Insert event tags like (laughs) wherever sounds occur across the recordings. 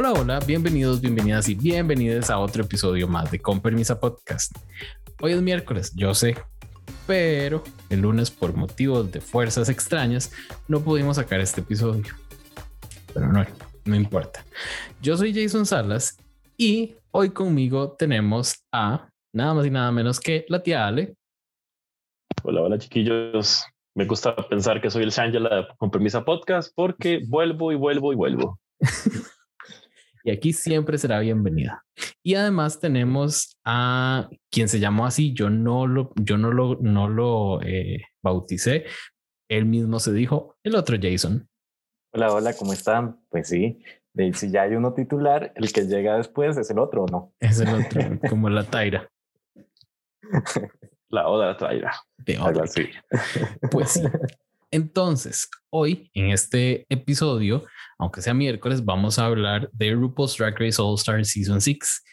Hola, hola, bienvenidos, bienvenidas y bienvenidos a otro episodio más de Con Permisa Podcast. Hoy es miércoles, yo sé, pero el lunes por motivos de fuerzas extrañas no pudimos sacar este episodio. Pero no, no importa. Yo soy Jason Salas y hoy conmigo tenemos a nada más y nada menos que la tía Ale. Hola, hola chiquillos. Me gusta pensar que soy el Shangela con Permisa Podcast porque vuelvo y vuelvo y vuelvo. (laughs) y aquí siempre será bienvenida. Y además tenemos a quien se llamó así, yo no lo, yo no lo, no lo eh, bauticé, él mismo se dijo, el otro Jason. Hola, hola, ¿cómo están? Pues sí, de, si ya hay uno titular, el que llega después es el otro, ¿o no? Es el otro, como la Taira. (laughs) La oda Taira. De otra. Pues sí. Entonces, hoy en este episodio, aunque sea miércoles, vamos a hablar de RuPaul's Drag Race All Star Season 6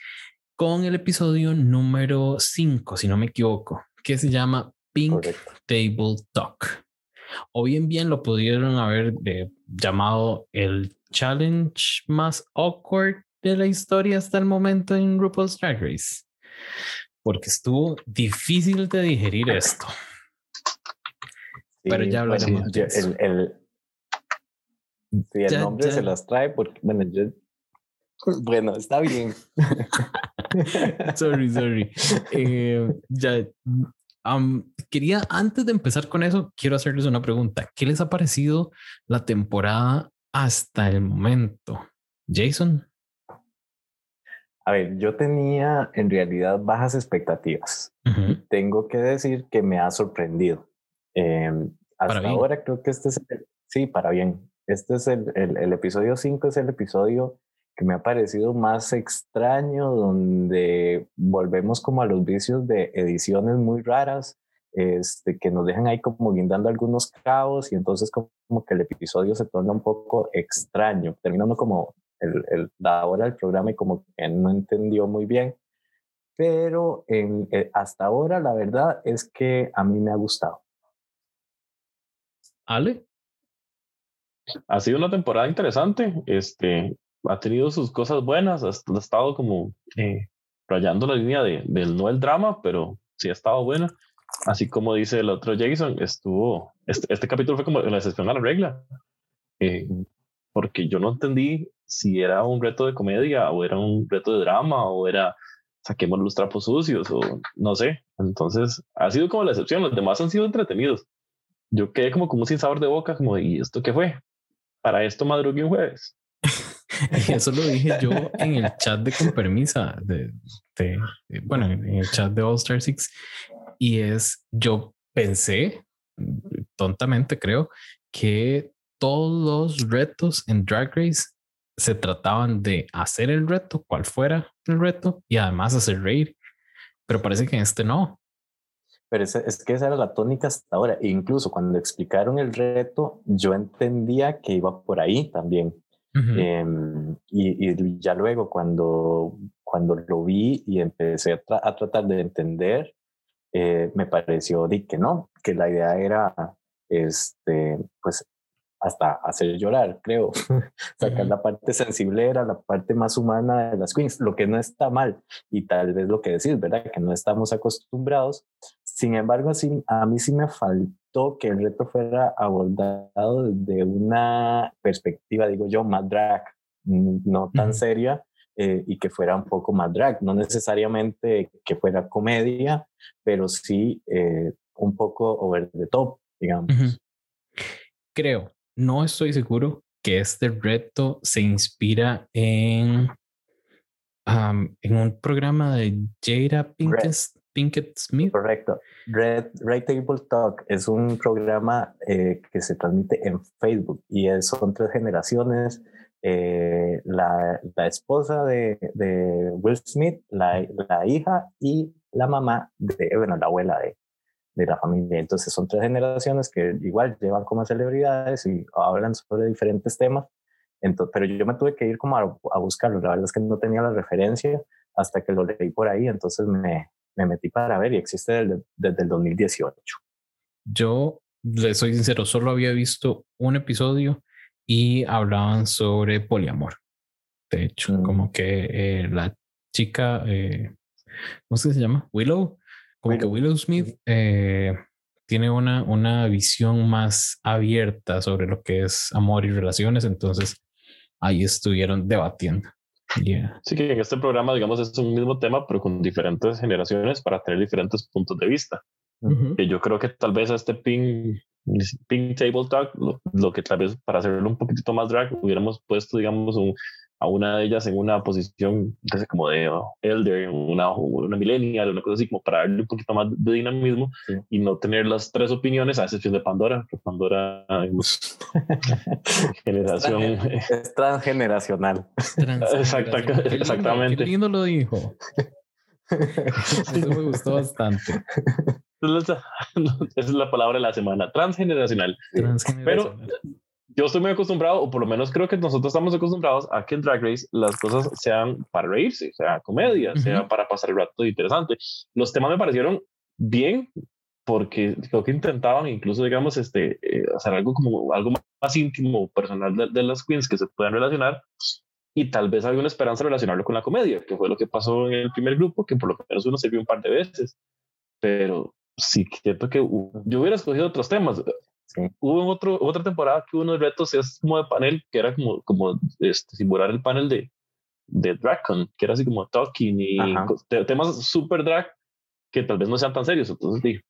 con el episodio número 5, si no me equivoco, que se llama Pink Table Talk. O bien bien lo pudieron haber eh, llamado el challenge más awkward de la historia hasta el momento en RuPaul's Drag Race. Porque estuvo difícil de digerir esto pero ya hablaremos bueno, el, el, el nombre se las trae porque, bueno, yo, (laughs) bueno, está bien. (laughs) sorry, sorry. Eh, ya, quería, antes de empezar con eso, quiero hacerles una pregunta. ¿Qué les ha parecido la temporada hasta el momento? Jason. A ver, yo tenía en realidad bajas expectativas. Tengo que decir que me ha sorprendido. Em, hasta ahora creo que este es, el, sí, para bien. Este es el, el, episodio 5, es el episodio que me ha parecido más extraño, donde volvemos como a los vicios de ediciones muy raras, este, que nos dejan ahí como guindando algunos cabos y entonces como, que el episodio se torna un poco extraño, terminando como el, el, la hora del programa y como que no entendió muy bien. Pero en, eh, hasta ahora la verdad es que a mí me ha gustado. Ale. Ha sido una temporada interesante. Este ha tenido sus cosas buenas. Ha, estado como eh, rayando la línea de, del no el drama, pero sí ha estado buena. Así como dice el otro Jason, estuvo. Este, este capítulo fue como la excepción a la regla. Eh, porque yo no entendí si era un reto de comedia o era un reto de drama o era saquemos los trapos sucios o no sé. Entonces ha sido como la excepción. Los demás han sido entretenidos yo quedé como, como sin sabor de boca, como, ¿y esto qué fue? Para esto madrugué un jueves. (laughs) Eso lo dije yo en el chat de con permisa, de, de, bueno, en el chat de All Star Six. Y es, yo pensé, tontamente creo, que todos los retos en Drag Race se trataban de hacer el reto, cual fuera el reto, y además hacer reír. Pero parece que en este no. Pero es, que esa era la tónica hasta ahora. E incluso cuando explicaron el reto, yo entendía que iba por ahí también. Em, y, ya luego cuando, cuando lo vi y empecé a, tratar de entender, eh, me pareció que no, que la idea era este, pues hasta hacer llorar, creo. (laughs) Sacar la parte sensiblera, la parte más humana de las queens, lo que no está mal. Y tal vez lo que decís, ¿verdad? Que no estamos acostumbrados. Sin embargo, sí, a mí sí me faltó que el reto fuera abordado desde una perspectiva, digo yo, más drag, no tan seria. Eh, y que fuera un poco más drag, no necesariamente que fuera comedia, pero sí eh, un poco over the top, digamos. Creo, no estoy seguro que este reto se inspira en, en un programa de Jada Pinkett, Smith. Correcto. Red, Red Table Talk es un programa eh, que se transmite en Facebook y son tres generaciones. Eh, la, la, esposa de, de Will Smith, la, la, hija y la mamá de, bueno, la abuela de, de la familia. Entonces son tres generaciones que igual llevan como celebridades y hablan sobre diferentes temas. Entonces, pero yo me tuve que ir como a, buscarlo. La verdad es que no tenía la referencia hasta que lo leí por ahí. Entonces me, me metí para ver y existe desde, desde el 2018. Yo le soy sincero, solo había visto un episodio y hablaban sobre poliamor. De hecho, mm. como que eh, la chica, eh, ¿cómo se llama? Willow. Como que Willow Smith eh, tiene una, una visión más abierta sobre lo que es amor y relaciones. Entonces ahí estuvieron debatiendo. Sí, que en este programa, digamos, es un mismo tema, pero con diferentes generaciones para tener diferentes puntos de vista. Que yo creo que tal vez a este ping, ping table talk, lo, que tal vez para hacerlo un poquitito más drag, hubiéramos puesto, digamos, un, a una de ellas en una posición como de oh, elder, una, una millennial, una cosa así, como para darle un poquito más de dinamismo y no tener las tres opiniones, a excepción de Pandora, que Pandora es (laughs) generación. Es transgeneracional. exactamente. Qué lindo lo dijo. (laughs) Eso me gustó bastante. Esa (laughs) es la palabra de la semana, transgeneracional. transgeneracional. Pero yo estoy muy acostumbrado, o por lo menos creo que nosotros estamos acostumbrados a que en Drag Race las cosas sean para reírse, sea comedia, sea para pasar el rato interesante. Los temas me parecieron bien porque creo que intentaban incluso, digamos, este, eh, hacer algo como algo más íntimo, personal de, las queens que se puedan relacionar y tal vez alguna esperanza relacionarlo con la comedia, que fue lo que pasó en el primer grupo, que por lo menos uno se vio un par de veces. Pero sí, siento que yo hubiera escogido otros temas. Hubo otro, otra temporada que uno de retos es como de panel, que era como, como este, simular el panel de, de Dracon, que era así como talking y temas super drag que tal vez no sean tan serios. Entonces,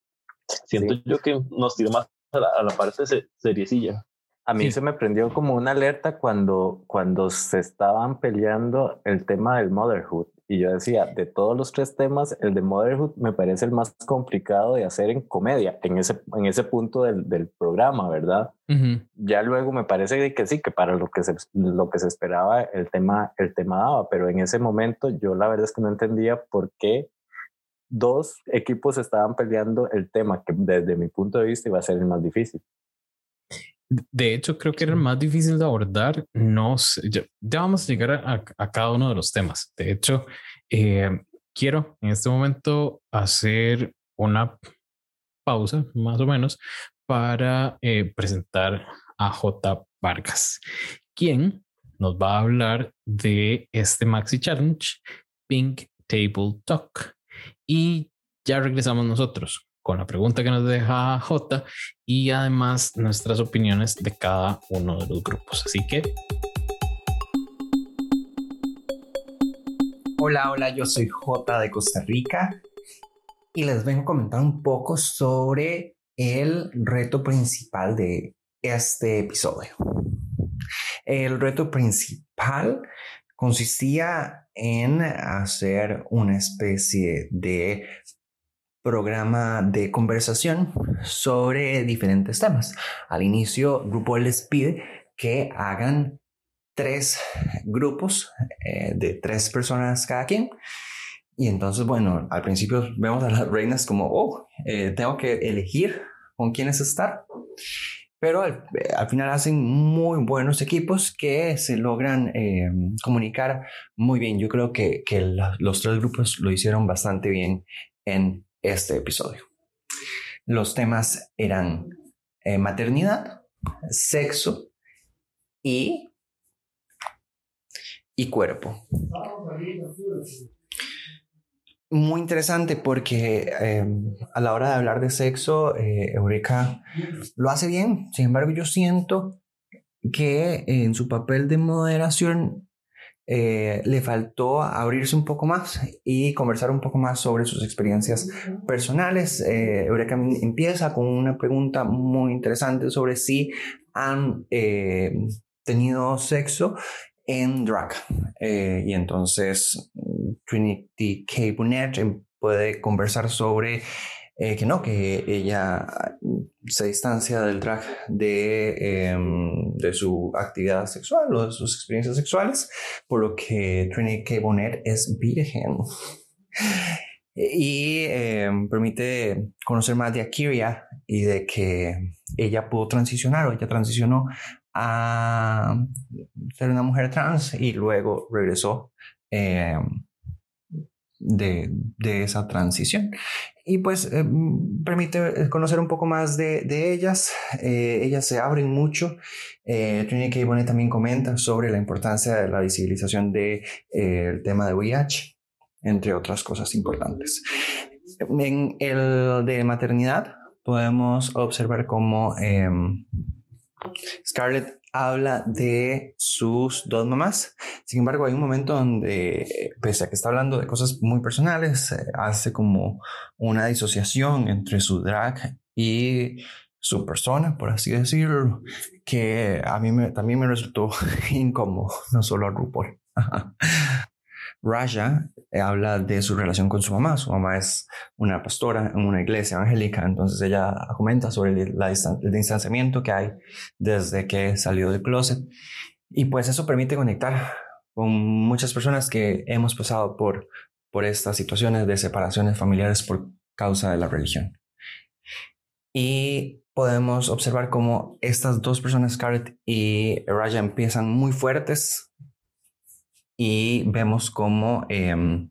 siento yo que nos tiró más a la, a la parte seriecilla. A mí se me prendió como una alerta cuando, cuando se estaban peleando el tema del motherhood. Y yo decía, de todos los tres temas, el de motherhood me parece el más complicado de hacer en comedia, en ese, en ese punto del, del programa, ¿verdad? Ya luego me parece que sí, que para lo que, se, lo que se esperaba el tema, el tema daba, pero en ese momento yo la verdad es que no entendía por qué dos equipos estaban peleando el tema que desde mi punto de vista iba a ser el más difícil. De hecho, creo que era más difícil de abordar. No sé, ya, vamos a llegar a, cada uno de los temas. De hecho, eh, quiero en este momento hacer una pausa, más o menos, para eh, presentar a J. Vargas, quien nos va a hablar de este Maxi Challenge, Pink Table Talk. Y ya regresamos nosotros con la pregunta que nos deja J y además nuestras opiniones de cada uno de los grupos. Así que... Hola, hola, yo soy J de Costa Rica y les vengo a comentar un poco sobre el reto principal de este episodio. El reto principal consistía en hacer una especie de programa de conversación sobre diferentes temas. Al inicio, grupo les pide que hagan tres grupos eh, de tres personas cada quien. Y entonces, bueno, al principio vemos a las reinas como, oh, eh, tengo que elegir con quiénes estar. Pero al, final hacen muy buenos equipos que se logran eh, comunicar muy bien. Yo creo que, que los tres grupos lo hicieron bastante bien en este episodio. Los temas eran eh, maternidad, sexo y, y cuerpo. Muy interesante porque em, a la hora de hablar de sexo, eh, Eureka lo hace bien. Sin embargo, yo siento que en su papel de moderación eh, le faltó abrirse un poco más y conversar un poco más sobre sus experiencias personales. Eh, Eureka empieza con una pregunta muy interesante sobre si han eh, tenido sexo en drag. y entonces Trinity K. Burnett puede conversar sobre eh, que no, que ella se distancia del drag de, em, de su actividad sexual o de sus experiencias sexuales, por lo que Trinity K. Bonnet es virgen. Y em, permite conocer más de Akiria y de que ella pudo transicionar o ella transicionó a ser una mujer trans y luego regresó em, de, de, esa transición. Y pues eh, permite conocer un poco más de, de ellas. Eh, ellas se abren mucho. Eh, Trini K. Bonet también comenta sobre la importancia de la visibilización del de, tema de VIH, entre otras cosas importantes. En el de maternidad podemos observar cómo em, Scarlett habla de sus dos mamás. Sin embargo, hay un momento donde, pese a que está hablando de cosas muy personales, hace como una disociación entre su drag y su persona, por así decirlo, que a mí también me resultó (laughs) incómodo, no solo a RuPaul. (laughs) Raja eh, habla de su relación con su mamá. Su mamá es una pastora en una iglesia evangélica, entonces ella comenta sobre el distanciamiento que hay desde que salió del closet. Y pues eso permite conectar con muchas personas que hemos pasado por, por estas situaciones de separaciones familiares por causa de la religión. Y podemos observar cómo estas dos personas, Scarlett y Raja, empiezan muy fuertes y vemos como em,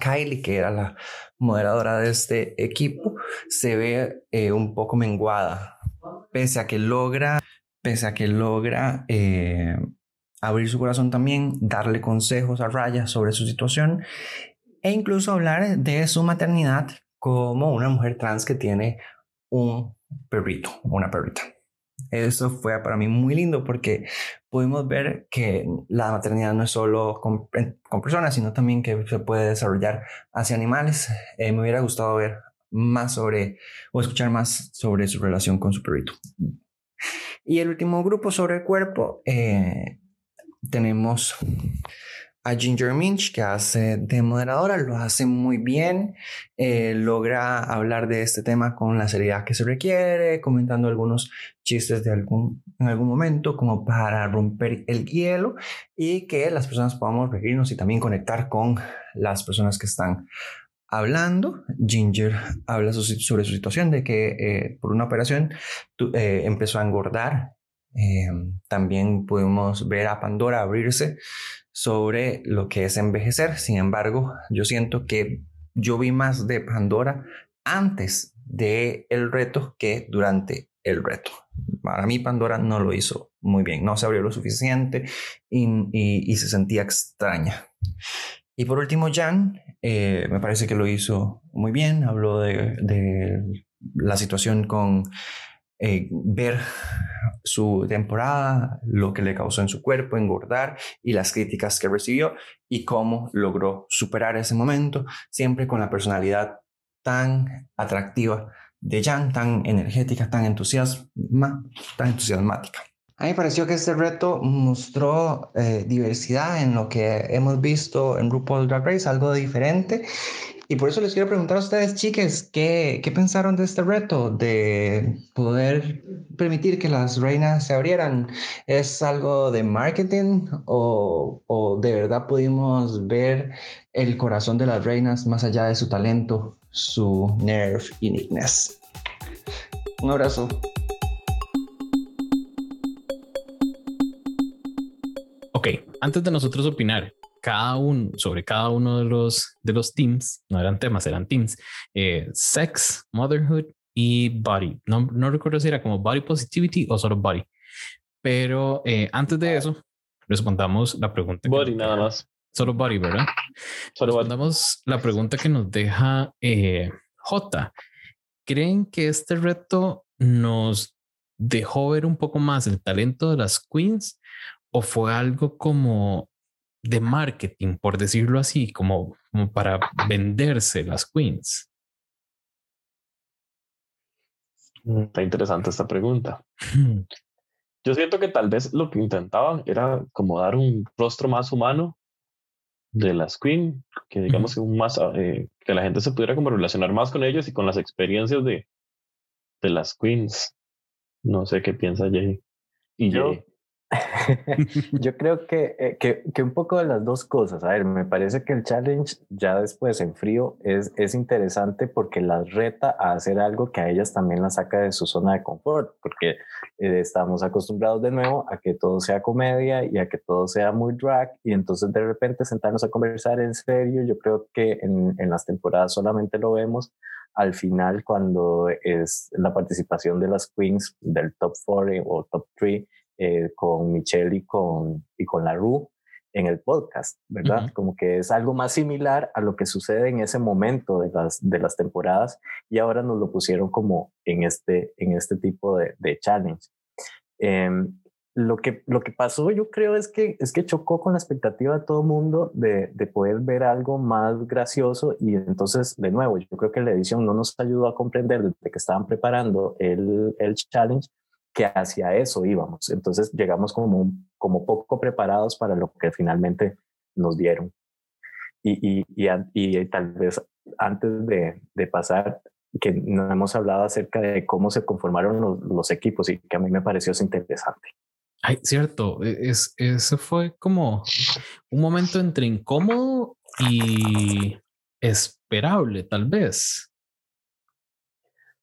Kylie, que era la moderadora de este equipo, se ve eh, un poco menguada, pese a que logra, pese a que logra eh, abrir su corazón también, darle consejos a Raya sobre su situación e incluso hablar de su maternidad como una mujer trans que tiene un perrito, una perrita. Eso fue para mí muy lindo porque pudimos ver que la maternidad no es solo con, personas, sino también que se puede desarrollar hacia animales. Eh, me hubiera gustado ver más sobre o escuchar más sobre su relación con su perrito. Y el último grupo sobre el cuerpo, eh, tenemos a Ginger Minch, que hace de moderadora, lo hace muy bien, eh, logra hablar de este tema con la seriedad que se requiere, comentando algunos chistes de algún, en algún momento como para romper el hielo y que las personas podamos reírnos y también conectar con las personas que están hablando. Ginger habla sobre su situación de que eh, por una operación eh, empezó a engordar. también pudimos ver a Pandora abrirse sobre lo que es envejecer. Sin embargo, yo siento que yo vi más de Pandora antes de el reto que durante el reto. Para mí Pandora no lo hizo muy bien, no se abrió lo suficiente y, se sentía extraña. Y por último, Jan, eh, me parece que lo hizo muy bien, habló de la situación con eh, ver su temporada, lo que le causó en su cuerpo, engordar y las críticas que recibió y cómo logró superar ese momento, siempre con la personalidad tan atractiva de Jan, tan energética, tan, entusiasma, tan entusiasmática. A mí me pareció que este reto mostró eh, diversidad en lo que hemos visto en RuPaul Drag Race, algo diferente y por eso les quiero preguntar a ustedes, chiques, ¿qué, ¿qué, pensaron de este reto de poder permitir que las reinas se abrieran? ¿Es algo de marketing o, o de verdad pudimos ver el corazón de las reinas más allá de su talento, su nerve y neatness? Un abrazo. Ok, antes de nosotros opinar, cada uno, sobre cada uno de los, de los teams, no eran temas, eran teams, eh, sex, motherhood y body. No, no recuerdo si era como body positivity o solo body. Pero eh, antes de eso, respondamos la pregunta. Body nada más. Solo body, ¿verdad? Solo respondamos la pregunta que nos deja eh, J. ¿Creen que este reto nos dejó ver un poco más el talento de las queens o fue algo como de marketing, por decirlo así, como, como para venderse las queens? Mm, está interesante esta pregunta. Yo siento que tal vez lo que intentaban era como dar un rostro más humano de las queens, que digamos que, más, eh, que la gente se pudiera como relacionar más con ellos y con las experiencias de, de las queens. No sé qué piensa Jay. Y yo, (laughs) Yo creo que, eh, que, que, un poco de las dos cosas. A ver, me parece que el challenge ya después en frío es, es interesante porque las reta a hacer algo que a ellas también las saca de su zona de confort, porque eh, estamos acostumbrados de nuevo a que todo sea comedia y a que todo sea muy drag y entonces de repente sentarnos a conversar en serio, yo creo que en, en las temporadas solamente lo vemos al final cuando es la participación de las queens del top 4 o top 3 eh, con Michelle y con, y con la Ru en el podcast, ¿verdad? Como que es algo más similar a lo que sucede en ese momento de las, de las temporadas y ahora nos lo pusieron como en este, en este tipo de, de challenge. Em, lo que, lo que pasó yo creo es que, es que chocó con la expectativa de todo el mundo de, de, poder ver algo más gracioso y entonces de nuevo yo creo que la edición no nos ayudó a comprender desde que estaban preparando el, el challenge que hacia eso íbamos. Entonces llegamos como, como poco preparados para lo que finalmente nos dieron. Y, y, y, y tal vez antes de, de, pasar, que no hemos hablado acerca de cómo se conformaron los, los equipos y que a mí me pareció interesante. Ay, cierto, e, es, eso fue como un momento entre incómodo y esperable, tal vez.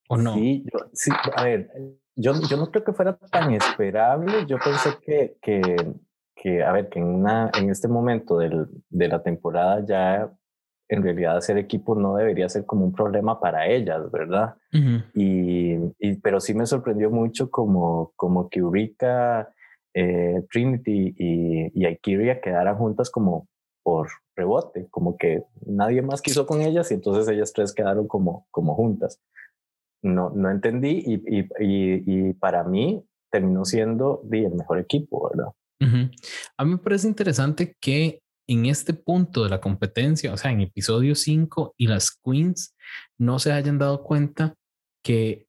¿O no? Sí, sí a ver, yo, yo no creo que fuera tan esperable. Yo pensé que, que, que a ver, que en, una, en este momento del, de la temporada ya en realidad hacer equipo no debería ser como un problema para ellas, ¿verdad? y, y, pero sí me sorprendió mucho como, como que Eureka, eh, Trinity y, y Aikiria quedaran juntas como por rebote, como que nadie más quiso con ellas y entonces ellas tres quedaron como, como juntas no, no entendí y, y, y, para mí terminó siendo el mejor equipo, ¿verdad? A mí me parece interesante que en este punto de la competencia, o sea, en episodio 5 y las queens no se hayan dado cuenta que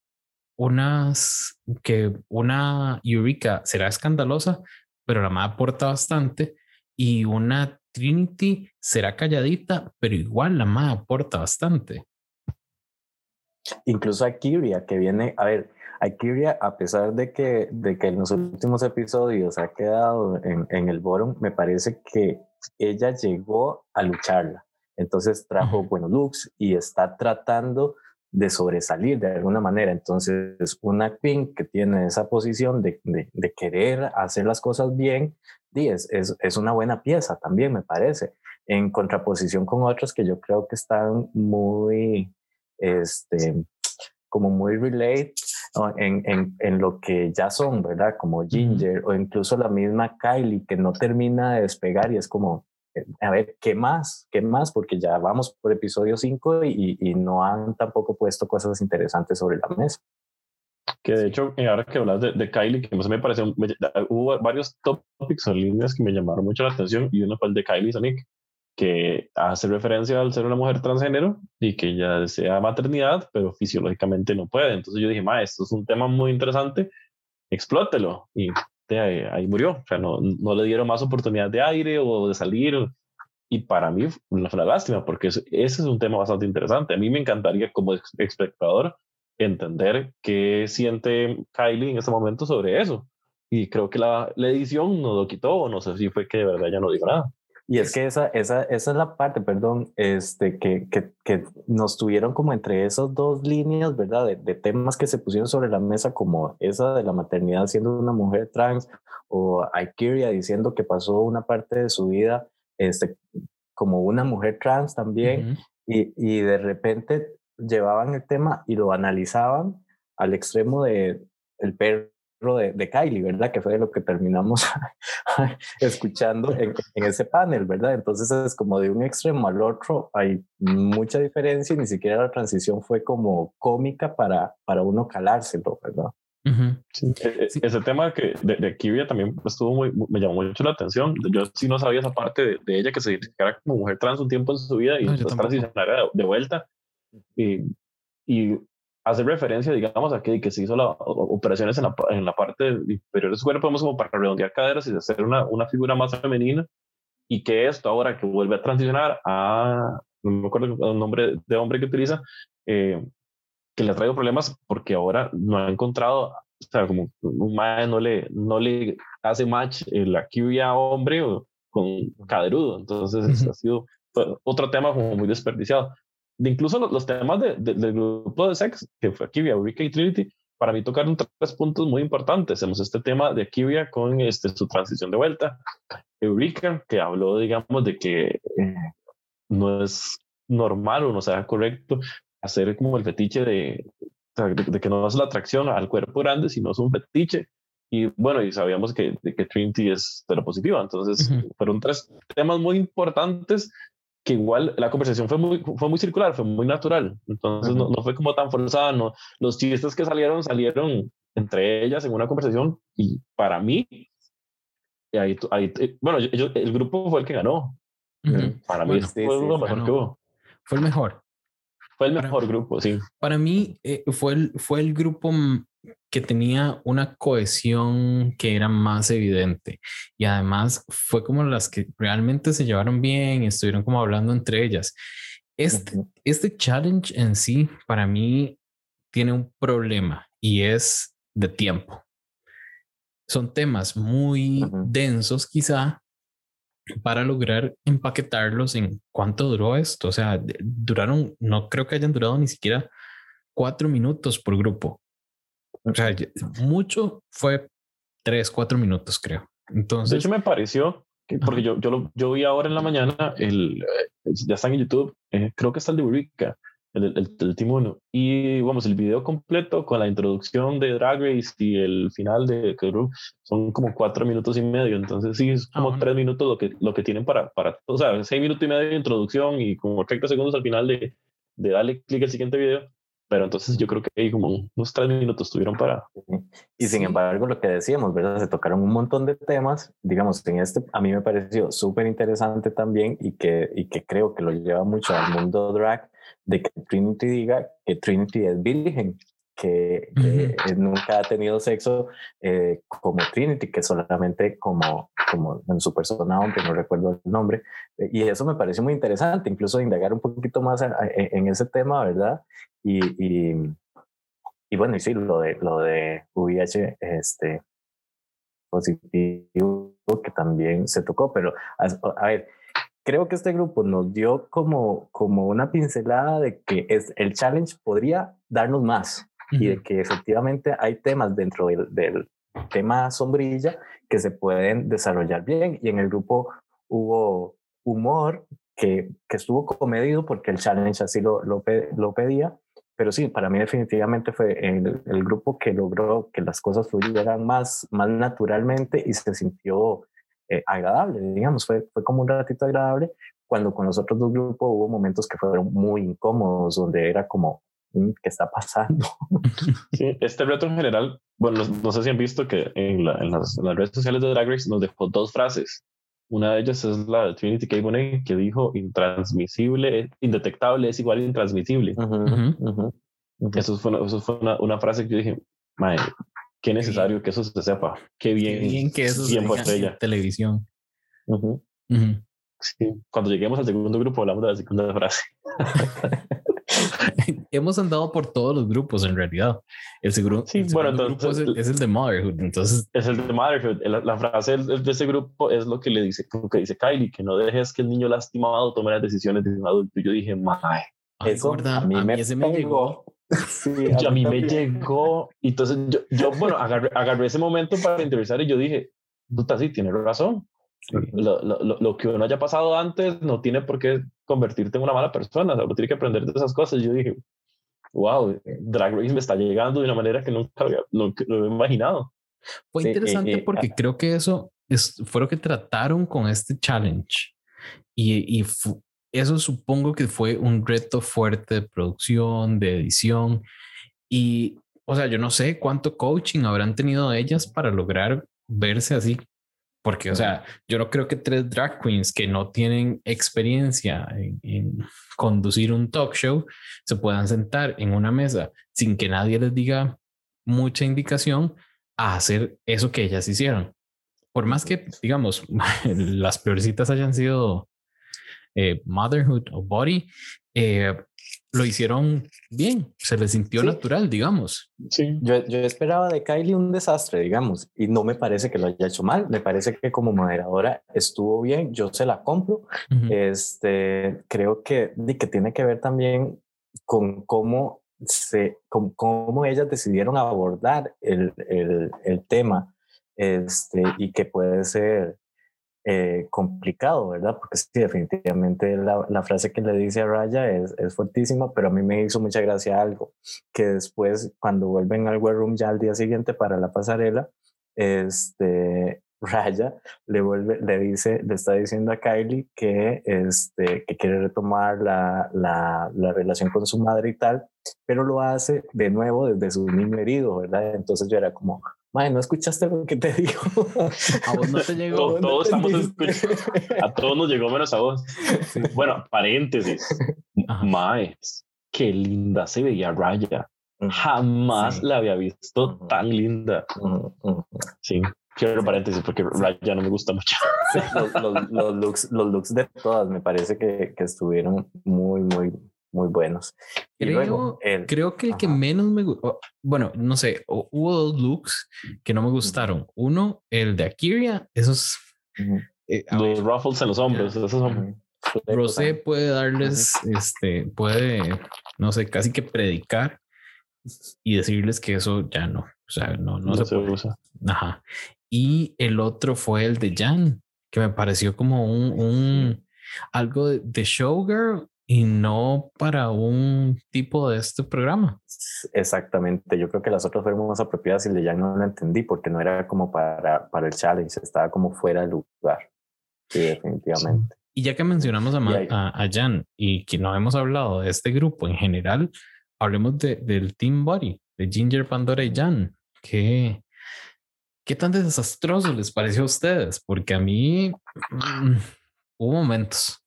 unas que una Eureka será escandalosa, pero la más aporta bastante y una Trinity será calladita, pero igual la más aporta bastante. Incluso a Kyria, que viene, a ver, a Kyria, a pesar de que, de que en los últimos episodios ha quedado en, en el bottom, me parece que ella llegó a lucharla. Entonces trajo buenos looks y está tratando de sobresalir de alguna manera. Entonces, una queen que tiene esa posición de, de, de querer hacer las cosas bien, es, es, es, una buena pieza también, me parece, en contraposición con otros que yo creo que están muy, este, como muy relate en, en, en, lo que ya son, ¿verdad? Como Ginger o incluso la misma Kylie que no termina de despegar y es como, eh, a ver, ¿qué más? ¿Qué más? Porque ya vamos por episodio 5 y, y, no han tampoco puesto cosas interesantes sobre la mesa. Que de hecho, ahora que hablas de, de Kylie, que me parece, hubo varios topics o líneas que me llamaron mucho la atención y uno fue el de Kylie Sonic que hace referencia al ser una mujer transgénero y que ella desea maternidad, pero fisiológicamente no puede. Entonces yo dije, ma, esto es un tema muy interesante, explótelo. Y ahí, ahí, murió. O sea, no, no le dieron más oportunidad de aire o de salir. Y para mí fue una lástima, porque ese es un tema bastante interesante. A mí me encantaría como espectador entender qué siente Kylie en este momento sobre eso. Y creo que la, la edición no lo quitó, o no sé si fue que de verdad ya no dijo nada. Y es que esa, esa, esa es la parte, perdón, este, que, que, que nos tuvieron como entre esas dos líneas, ¿verdad? De, de, temas que se pusieron sobre la mesa, como esa de la maternidad siendo una mujer trans, o Aikiria diciendo que pasó una parte de su vida este, como una mujer trans también, y, y de repente llevaban el tema y lo analizaban al extremo de el perro de, Kylie, ¿verdad? Que fue lo que terminamos (laughs) escuchando en, ese panel, ¿verdad? Entonces es como de un extremo al otro, hay mucha diferencia y ni siquiera la transición fue como cómica para, para uno calárselo, ¿verdad? E, e, ese tema que de, de también estuvo muy, me llamó mucho la atención. Yo sí no sabía esa parte de, ella que se identificara como mujer trans un tiempo en su vida y después transicionara de, de, vuelta. Y, y hace referencia, digamos, a que, que se hizo las operaciones en la, en la parte inferior de su cuerpo, como para redondear caderas y hacer una, una figura más femenina, y que esto ahora que vuelve a transicionar a, no me acuerdo el nombre de hombre que utiliza, eh, que le ha traído problemas porque ahora no ha encontrado, o sea, como un mae no le, no le hace match la quibia hombre o con caderudo, entonces ha sido otro tema como muy desperdiciado de incluso los, temas de, del grupo de sex, que fue Akivia, Eureka y Trinity, para mí tocaron tres puntos muy importantes. Tenemos este tema de Akivia con este, su transición de vuelta. Eureka, que habló, digamos, de que eh, no es normal o no sea correcto hacer como el fetiche de, de, que no es la atracción al cuerpo grande, sino es un fetiche. Y bueno, y sabíamos que, que Trinity es positiva. Entonces, fueron tres temas muy importantes que igual la conversación fue muy, fue muy circular, fue muy natural. Entonces, no, no, fue como tan forzada. No, los chistes que salieron, salieron entre ellas en una conversación. Y para mí, ahí, ahí, bueno, el grupo fue el que ganó. Para mí fue lo mejor que hubo. Fue el mejor. Fue el mejor grupo, sí. Para mí eh, fue, el, fue el grupo que tenía una cohesión que era más evidente y además fue como las que realmente se llevaron bien, estuvieron como hablando entre ellas. Este, este challenge en sí para mí tiene un problema y es de tiempo. Son temas muy densos quizá para lograr empaquetarlos en cuánto duró esto. O sea, duraron, no creo que hayan durado ni siquiera cuatro minutos por grupo. O sea, mucho fue tres, cuatro minutos, creo. Entonces, de hecho, me pareció que, porque yo, yo, lo, yo vi ahora en la mañana, el, eh, ya están en YouTube, eh, creo que está el de Eureka, el, el, el, 1. Y vamos, el video completo con la introducción de Drag Race y el final de Crew son como cuatro minutos y medio. Entonces, sí, es como tres minutos lo que, lo que tienen para, para, o sea, seis minutos y medio de introducción y como 30 segundos al final de, de darle clic al siguiente video. Pero entonces yo creo que hay como unos tres minutos tuvieron para... Y sin embargo, lo que decíamos, ¿verdad? Se tocaron un montón de temas, digamos, en este a mí me pareció súper interesante también y que, y que creo que lo lleva mucho al mundo drag, de que Trinity diga que Trinity es virgen, que, nunca ha tenido sexo eh, como Trinity, que solamente como, como en su persona hombre, no recuerdo el nombre. y eso me pareció muy interesante, incluso indagar un poquito más en, ese tema, ¿verdad? Y, y, y, bueno, y sí, lo de, lo de VIH este, positivo que también se tocó, pero a ver, creo que este grupo nos dio como, como una pincelada de que es, el challenge podría darnos más y de que efectivamente hay temas dentro del, del, tema sombrilla que se pueden desarrollar bien. Y en el grupo hubo humor que, que estuvo comedido porque el challenge así lo, lo, lo pedía, pero sí, para mí definitivamente fue el, el, grupo que logró que las cosas fluyeran más, más naturalmente y se sintió eh, agradable, digamos, fue, fue como un ratito agradable, cuando con los otros dos grupos hubo momentos que fueron muy incómodos, donde era como, mm, ¿qué está pasando? (laughs) Sí, este reto en general, bueno, no, sé si han visto que en, en, las, redes sociales de Drag Race nos dejó dos frases. Una de ellas es la de Trinity K. Bonet, que dijo intransmisible, indetectable es igual a intransmisible. Eso fue, eso fue una, una, frase que yo dije, qué necesario que eso se sepa. Qué bien, qué bien que eso bien se en televisión. Cuando lleguemos al segundo grupo hablamos de la segunda frase. (laughs) (laughs) Hemos andado por todos los grupos en realidad. El, seguro, sí, bueno, entonces, grupo es, el, de Motherhood. Entonces, es el de Motherhood. La, frase de ese grupo es lo que le dice, lo que dice Kylie, que no dejes que el niño lastimado tome las decisiones de un adulto. Y yo dije, mae, eso a mí, me, ese me llegó. Sí, (laughs) a, mí me llegó. Y entonces yo, yo bueno, agarré, agarré, ese momento para entrevistar y yo dije, puta, sí, tienes razón. Lo, lo, lo, que uno haya pasado antes no tiene por qué convertirte en una mala persona, o tiene que aprender de esas cosas. Yo dije, wow, Drag Race me está llegando de una manera que nunca había, lo había imaginado. Fue interesante eh, eh, porque ah. creo que eso es, fue lo que trataron con este challenge. Y, y eso supongo que fue un reto fuerte de producción, de edición. Y, o sea, yo no sé cuánto coaching habrán tenido ellas para lograr verse así. Porque, o sea, yo no creo que tres drag queens que no tienen experiencia en, conducir un talk show se puedan sentar en una mesa sin que nadie les diga mucha indicación a hacer eso que ellas hicieron. Por más que, digamos, (laughs) las peorcitas hayan sido eh, Motherhood o Body, eh, lo hicieron bien, se les sintió natural, digamos. Sí. Yo, yo, esperaba de Kylie un desastre, digamos, y no me parece que lo haya hecho mal, me parece que como moderadora estuvo bien, yo se la compro. este, creo que, que tiene que ver también con cómo, se, con cómo ellas decidieron abordar el, el, el tema este, y que puede ser eh, complicado, ¿verdad? Porque sí, definitivamente la, frase que le dice a Raya es, es fuertísima, pero a mí me hizo mucha gracia algo, que después cuando vuelven al War Room ya al día siguiente para la pasarela, este, (laughs) Raya le vuelve, le dice, le está diciendo a Kylie que, este, que quiere retomar la, la, la relación con su madre y tal, pero lo hace de nuevo desde su niño herido, ¿verdad? Entonces yo era como, Madre, ¿no escuchaste lo que te digo? A vos no te (laughs) llegó. todos estamos escuchando. A todos nos llegó menos a vos. Bueno, paréntesis. Mae, qué linda se veía Raya. Jamás la había visto tan linda. Sí. Quiero paréntesis porque Raya no me gusta mucho. Los, los, los, looks, los looks de todas me parece que, que estuvieron muy, muy, muy buenos. Creo, creo que el que menos me gustó, bueno, no sé, hubo dos looks que no me gustaron. Uno, el de Akiria, esos... Eh, los ruffles en los hombros, esos son... Rosé puede darles, este, puede, no sé, casi que predicar y decirles que eso ya no, o sea, no, no, se, puede. Usa. Ajá. Y el otro fue el de Jan, que me pareció como un, un algo de, de showgirl y no para un tipo de este programa. Exactamente, yo creo que las otras fueron más apropiadas y le ya no lo entendí porque no era como para, para el challenge, estaba como fuera de lugar. Sí, definitivamente. Y ya que mencionamos a, a, Jan y que no hemos hablado de este grupo en general, hablemos de, del Team Body, de Ginger, Pandora y Jan. ¿Qué, ¿Qué tan desastroso les pareció a ustedes? Porque a mí mm, hubo momentos.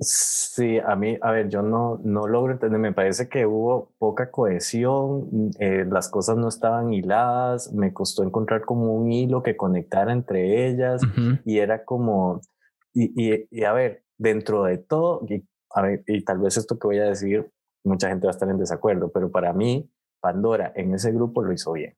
Sí, a mí, a ver, yo no, no logro entender, me parece que hubo poca cohesión, mm, eh, las cosas no estaban hiladas, me costó encontrar como un hilo que conectara entre ellas y era como, y, y, y, a ver, dentro de todo, y, a ver, y tal vez esto que voy a decir, mucha gente va a estar en desacuerdo, pero para mí, Pandora en ese grupo lo hizo bien.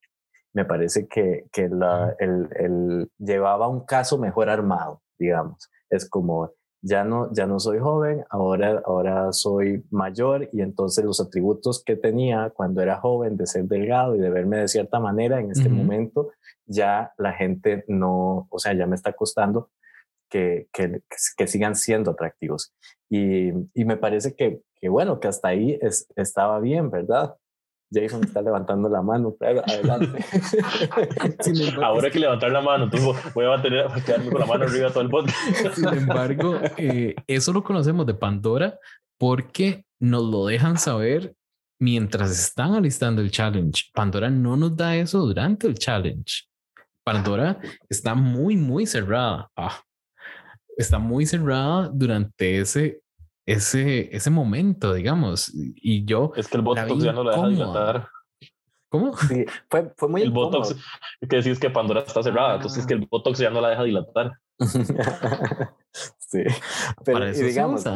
Me parece que, que la, el, el, llevaba un caso mejor armado, digamos. Es como, ya no, ya no soy joven, ahora, ahora soy mayor y entonces los atributos que tenía cuando era joven de ser delgado y de verme de cierta manera en este momento, ya la gente no, o sea, ya me está costando que, que, que sigan siendo atractivos. Y, y me parece que, que, bueno, que hasta ahí es, estaba bien, ¿verdad? Jason está levantando la mano, pero adelante. (laughs) Ahora hay que levantar la mano, voy a mantener, quedarme con la mano arriba todo el (laughs) bote. Sin embargo, eh, eso lo conocemos de Pandora porque nos lo dejan saber mientras están alistando el challenge. Pandora no nos da eso durante el challenge. Pandora está muy, muy cerrada. Ah, está muy cerrada durante ese ese, ese momento, digamos. Y yo. Es que el Botox ya no la deja dilatar. ¿Cómo? Sí, fue, fue muy El Botox, (laughs) que decís que Pandora está cerrada, entonces es que el Botox ya no la deja dilatar. (laughs) sí. Pero, Para eso digamos. Se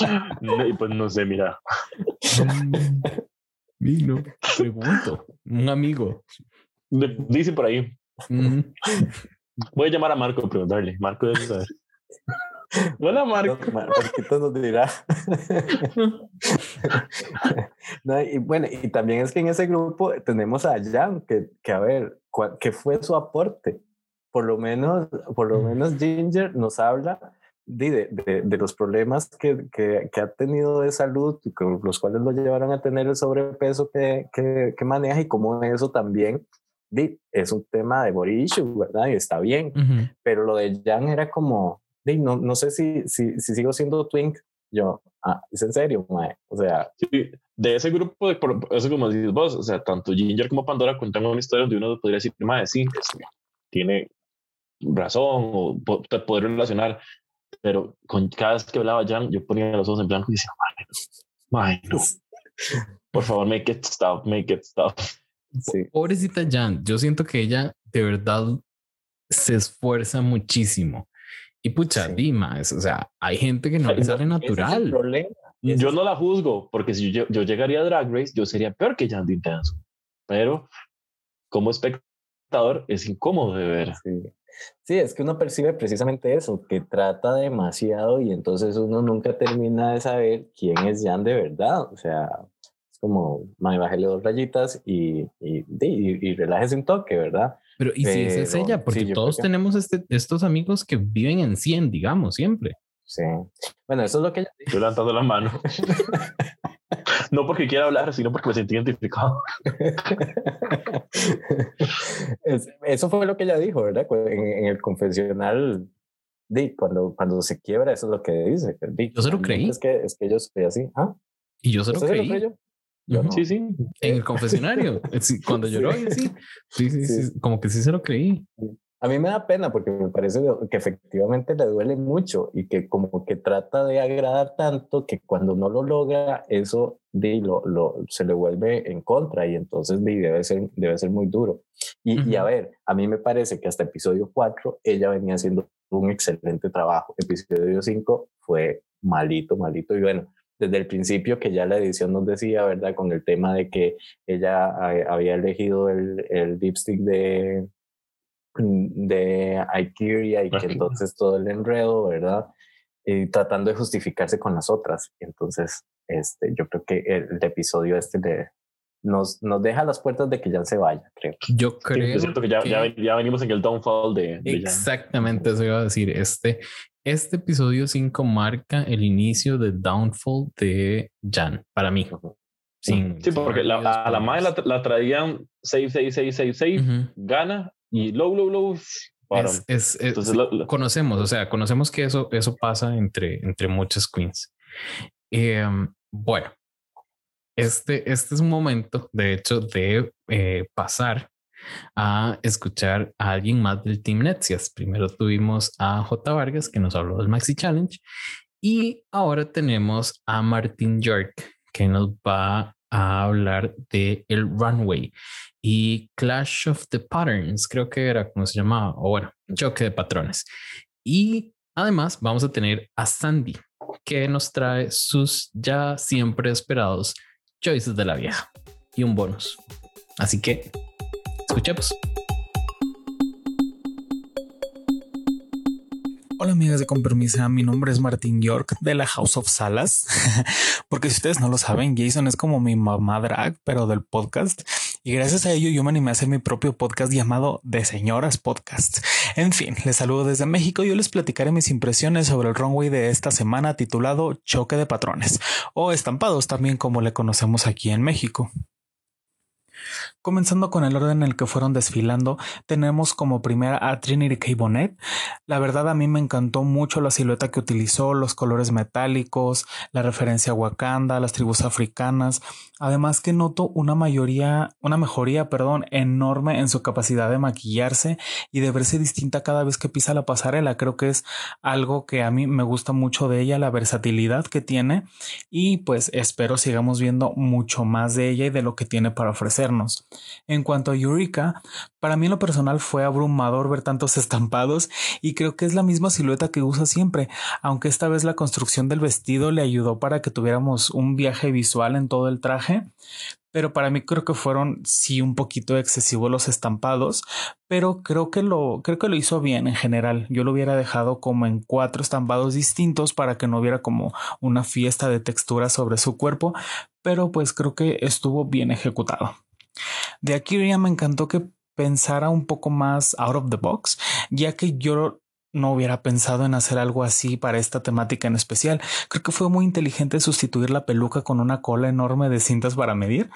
(laughs) y pues no sé, mira. Vino, pregunto. Un amigo. Dice por ahí. Voy a llamar a Marco a preguntarle. Marco debe saber. Hola, Marco. Marquito nos dirá. (laughs) no, y bueno, y también es que en ese grupo tenemos a Jan, que, que a ver, ¿qué fue su aporte? Por lo menos, por lo menos Ginger nos habla de, de, de los problemas que, que, que, ha tenido de salud, los cuales lo llevaron a tener el sobrepeso que, que, maneja y cómo eso también es un tema de body issue, ¿verdad? Y está bien, pero lo de Jan era como, no, no sé si, si, si sigo siendo twink. Yo, ah, es en serio, mae. O sea, sí, de ese grupo, de, eso como dices vos, o sea, tanto Ginger como Pandora cuentan una historia donde uno podría decir, mae, sí, tiene razón o te podría relacionar, pero con cada vez que hablaba Jan, yo ponía los ojos en blanco y decía, mae, no, por favor, make it stop, make it stop. Sí. Pobrecita Jan, yo siento que ella de verdad se esfuerza muchísimo y pucha, Dima, o sea, hay gente que no le sale natural. yo no la juzgo, porque si yo, yo, llegaría a Drag Race, yo sería peor que Jandy Intenso. Pero como espectador es incómodo de ver. Sí. sí. es que uno percibe precisamente eso, que trata demasiado y entonces uno nunca termina de saber quién es Jan de verdad. O sea, como, me bájale dos rayitas y, y, y, relájese un toque, ¿verdad? Pero ¿y si es ella? Porque todos tenemos este, estos amigos que viven en 100, digamos, siempre. Sí. Bueno, eso es lo que ella dijo. Yo levantando la mano. (laughs) no porque quiera hablar, sino porque me sentí identificado. eso fue lo que ella dijo, ¿verdad? En, el confesional, di, cuando, cuando se quiebra, eso es lo que dice. yo se lo creí. Es que, es que yo soy así. ¿Ah? Y yo se lo creí. Yo Sí, sí. En el confesionario, (laughs) cuando lloró, sí. Sí, sí, sí. Como que sí se lo creí. A mí me da pena porque me parece que efectivamente le duele mucho y que como que trata de agradar tanto que cuando no lo logra, eso de, lo, lo, se le vuelve en contra y entonces de, debe, ser, debe ser muy duro. Y, y, a ver, a mí me parece que hasta episodio 4 ella venía haciendo un excelente trabajo. Episodio 5 fue malito, malito y bueno, desde el principio que ya la edición nos decía, ¿verdad? Con el tema de que ella había elegido el, el dipstick de, de Ikeria y que entonces todo el enredo, ¿verdad? Y tratando de justificarse con las otras. Entonces, este, yo creo que el, episodio este de, nos, nos deja las puertas de que ya se vaya, creo. Yo creo. es cierto que ya, ya, venimos en el downfall de. exactamente, eso iba a decir. Este, este episodio 5 marca el inicio del downfall de Jan, para mí. sí, porque la, a la madre la, traían 6, 6, 6, 6, 6, gana y low, low, low. Es, Entonces, conocemos, o sea, conocemos que eso, eso pasa entre, entre muchas queens. Em, bueno, este, este es un momento, de hecho, de eh, pasar a escuchar a alguien más del Team Netsias. Primero tuvimos a J. Vargas que nos habló del Maxi Challenge y ahora tenemos a Martin York que nos va a hablar de el runway y Clash of the Patterns, creo que era como se llamaba, o bueno, choque de patrones. Y además vamos a tener a Sandy, que nos trae sus ya siempre esperados choices de la vieja y un bonus. Así que escuchemos. Hola amigas de Compermisa, mi nombre es Martin York de la House of Salas, (laughs) porque si ustedes no lo saben, Jason es como mi mamá drag, pero del podcast, y gracias a ello yo me animé a hacer mi propio podcast llamado De Señoras Podcast. En fin, les saludo desde México y yo les platicaré mis impresiones sobre el runway de esta semana titulado Choque de Patrones, o estampados también como le conocemos aquí en México. Comenzando con el orden en el que fueron desfilando, tenemos como primera a Trinity K. Bonnet. La verdad a mí me encantó mucho la silueta que utilizó, los colores metálicos, la referencia a Wakanda, las tribus africanas. Además que noto una mayoría, una mejoría, perdón, enorme en su capacidad de maquillarse y de verse distinta cada vez que pisa la pasarela. Creo que es algo que a mí me gusta mucho de ella, la versatilidad que tiene y pues espero sigamos viendo mucho más de ella y de lo que tiene para ofrecernos. En cuanto a Eureka, para mí en lo personal fue abrumador ver tantos (laughs) estampados y creo que es la misma silueta que usa siempre, aunque esta vez la construcción del vestido le ayudó para que tuviéramos un viaje visual en todo el traje. Pero para mí creo que fueron sí un poquito excesivos los estampados, pero creo que lo creo que lo hizo bien en general. Yo lo hubiera dejado como en cuatro estampados distintos para que no hubiera como una fiesta de textura sobre su cuerpo, pero pues creo que estuvo bien ejecutado. De aquí ya me encantó que pensara un poco más out of the box, ya que yo no hubiera pensado en hacer algo así para esta temática en especial. Creo que fue muy inteligente sustituir la peluca con una cola enorme de cintas para medir.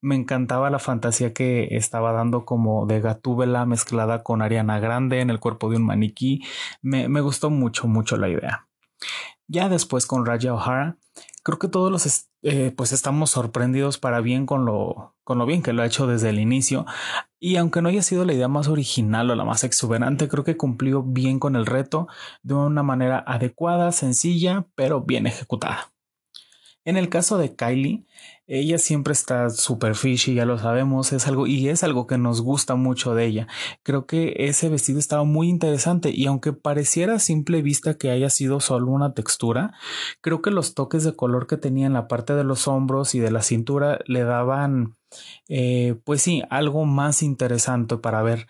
Me encantaba la fantasía que estaba dando como de gatúbela mezclada con Ariana Grande en el cuerpo de un maniquí. Me, me gustó mucho, mucho la idea. Ya después con Raya O'Hara, creo que todos los eh, pues estamos sorprendidos para bien con lo, con lo bien que lo ha hecho desde el inicio. Y aunque no haya sido la idea más original o la más exuberante, creo que cumplió bien con el reto de una manera adecuada, sencilla, pero bien ejecutada. En el caso de Kylie, ella siempre está super fishy, ya lo sabemos, es algo y es algo que nos gusta mucho de ella. Creo que ese vestido estaba muy interesante y aunque pareciera a simple vista que haya sido solo una textura, creo que los toques de color que tenía en la parte de los hombros y de la cintura le daban, eh, pues sí, algo más interesante para ver.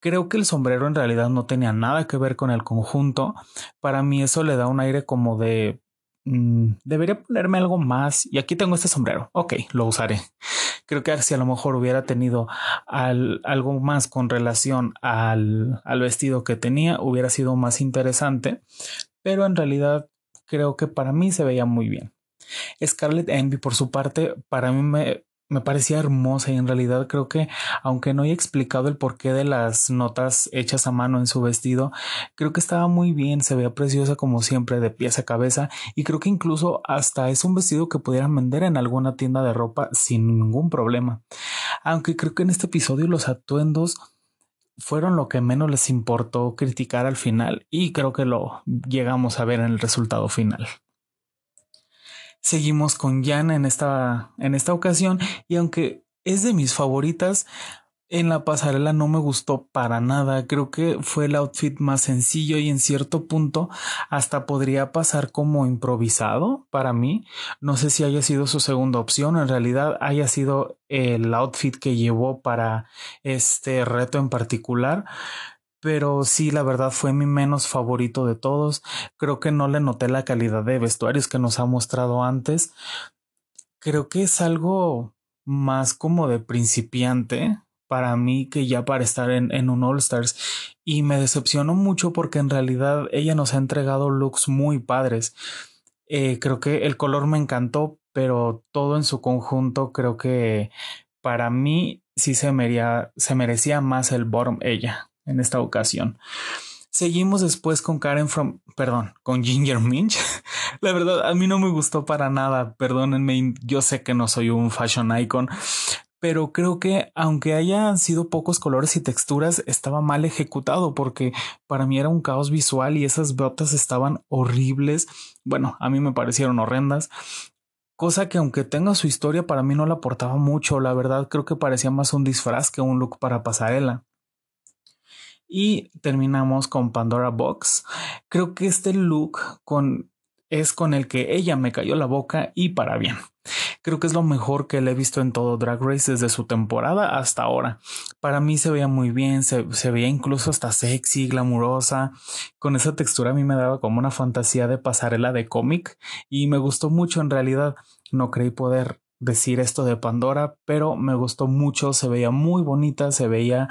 Creo que el sombrero en realidad no tenía nada que ver con el conjunto. Para mí eso le da un aire como de mm, debería ponerme algo más y aquí tengo este sombrero. Ok, lo usaré. Creo que si a lo mejor hubiera tenido algo más con relación al, al vestido que tenía, hubiera sido más interesante, pero en realidad creo que para mí se veía muy bien. Scarlett Envy, por su parte, para mí me, me parecía hermosa y en realidad creo que aunque no haya explicado el porqué de las notas hechas a mano en su vestido, creo que estaba muy bien, se veía preciosa como siempre de pies a cabeza y creo que incluso hasta es un vestido que pudieran vender en alguna tienda de ropa sin ningún problema. Aunque creo que en este episodio los atuendos fueron lo que menos les importó criticar al final y creo que lo llegamos a ver en el resultado final. Seguimos con Jan en esta, en esta ocasión y aunque es de mis favoritas, en la pasarela no me gustó para nada. Creo que fue el outfit más sencillo y en cierto punto hasta podría pasar como improvisado para mí. No sé si haya sido su segunda opción. En realidad haya sido el outfit que llevó para este reto en particular pero sí, la verdad fue mi menos favorito de todos. Creo que no le noté la calidad de vestuarios que nos ha mostrado antes. Creo que es algo más como de principiante para mí que ya para estar en, un All Stars y me decepcionó mucho porque en realidad ella nos ha entregado looks muy padres. Eh, creo que el color me encantó, pero todo en su conjunto creo que para mí sí se, se merecía más el bottom ella en esta ocasión. Seguimos después con Karen from, perdón, con Ginger Minch. (laughs) La verdad, a mí no me gustó para nada, perdónenme, yo sé que no soy un fashion icon, pero creo que aunque hayan sido pocos colores y texturas, estaba mal ejecutado porque para mí era un caos visual y esas botas estaban horribles. Bueno, a mí me parecieron horrendas. Cosa que aunque tenga su historia, para mí no la aportaba mucho. La verdad, creo que parecía más un disfraz que un look para pasarela. Y terminamos con Pandora Box. Creo que este look con, es con el que ella me cayó la boca y para bien. Creo que es lo mejor que le he visto en todo Drag Race desde su temporada hasta ahora. Para mí se veía muy bien, se, se veía incluso hasta sexy, glamurosa. Con esa textura a mí me daba como una fantasía de pasarela de cómic y me gustó mucho en realidad. No creí poder decir esto de Pandora, pero me gustó mucho, se veía muy bonita, se veía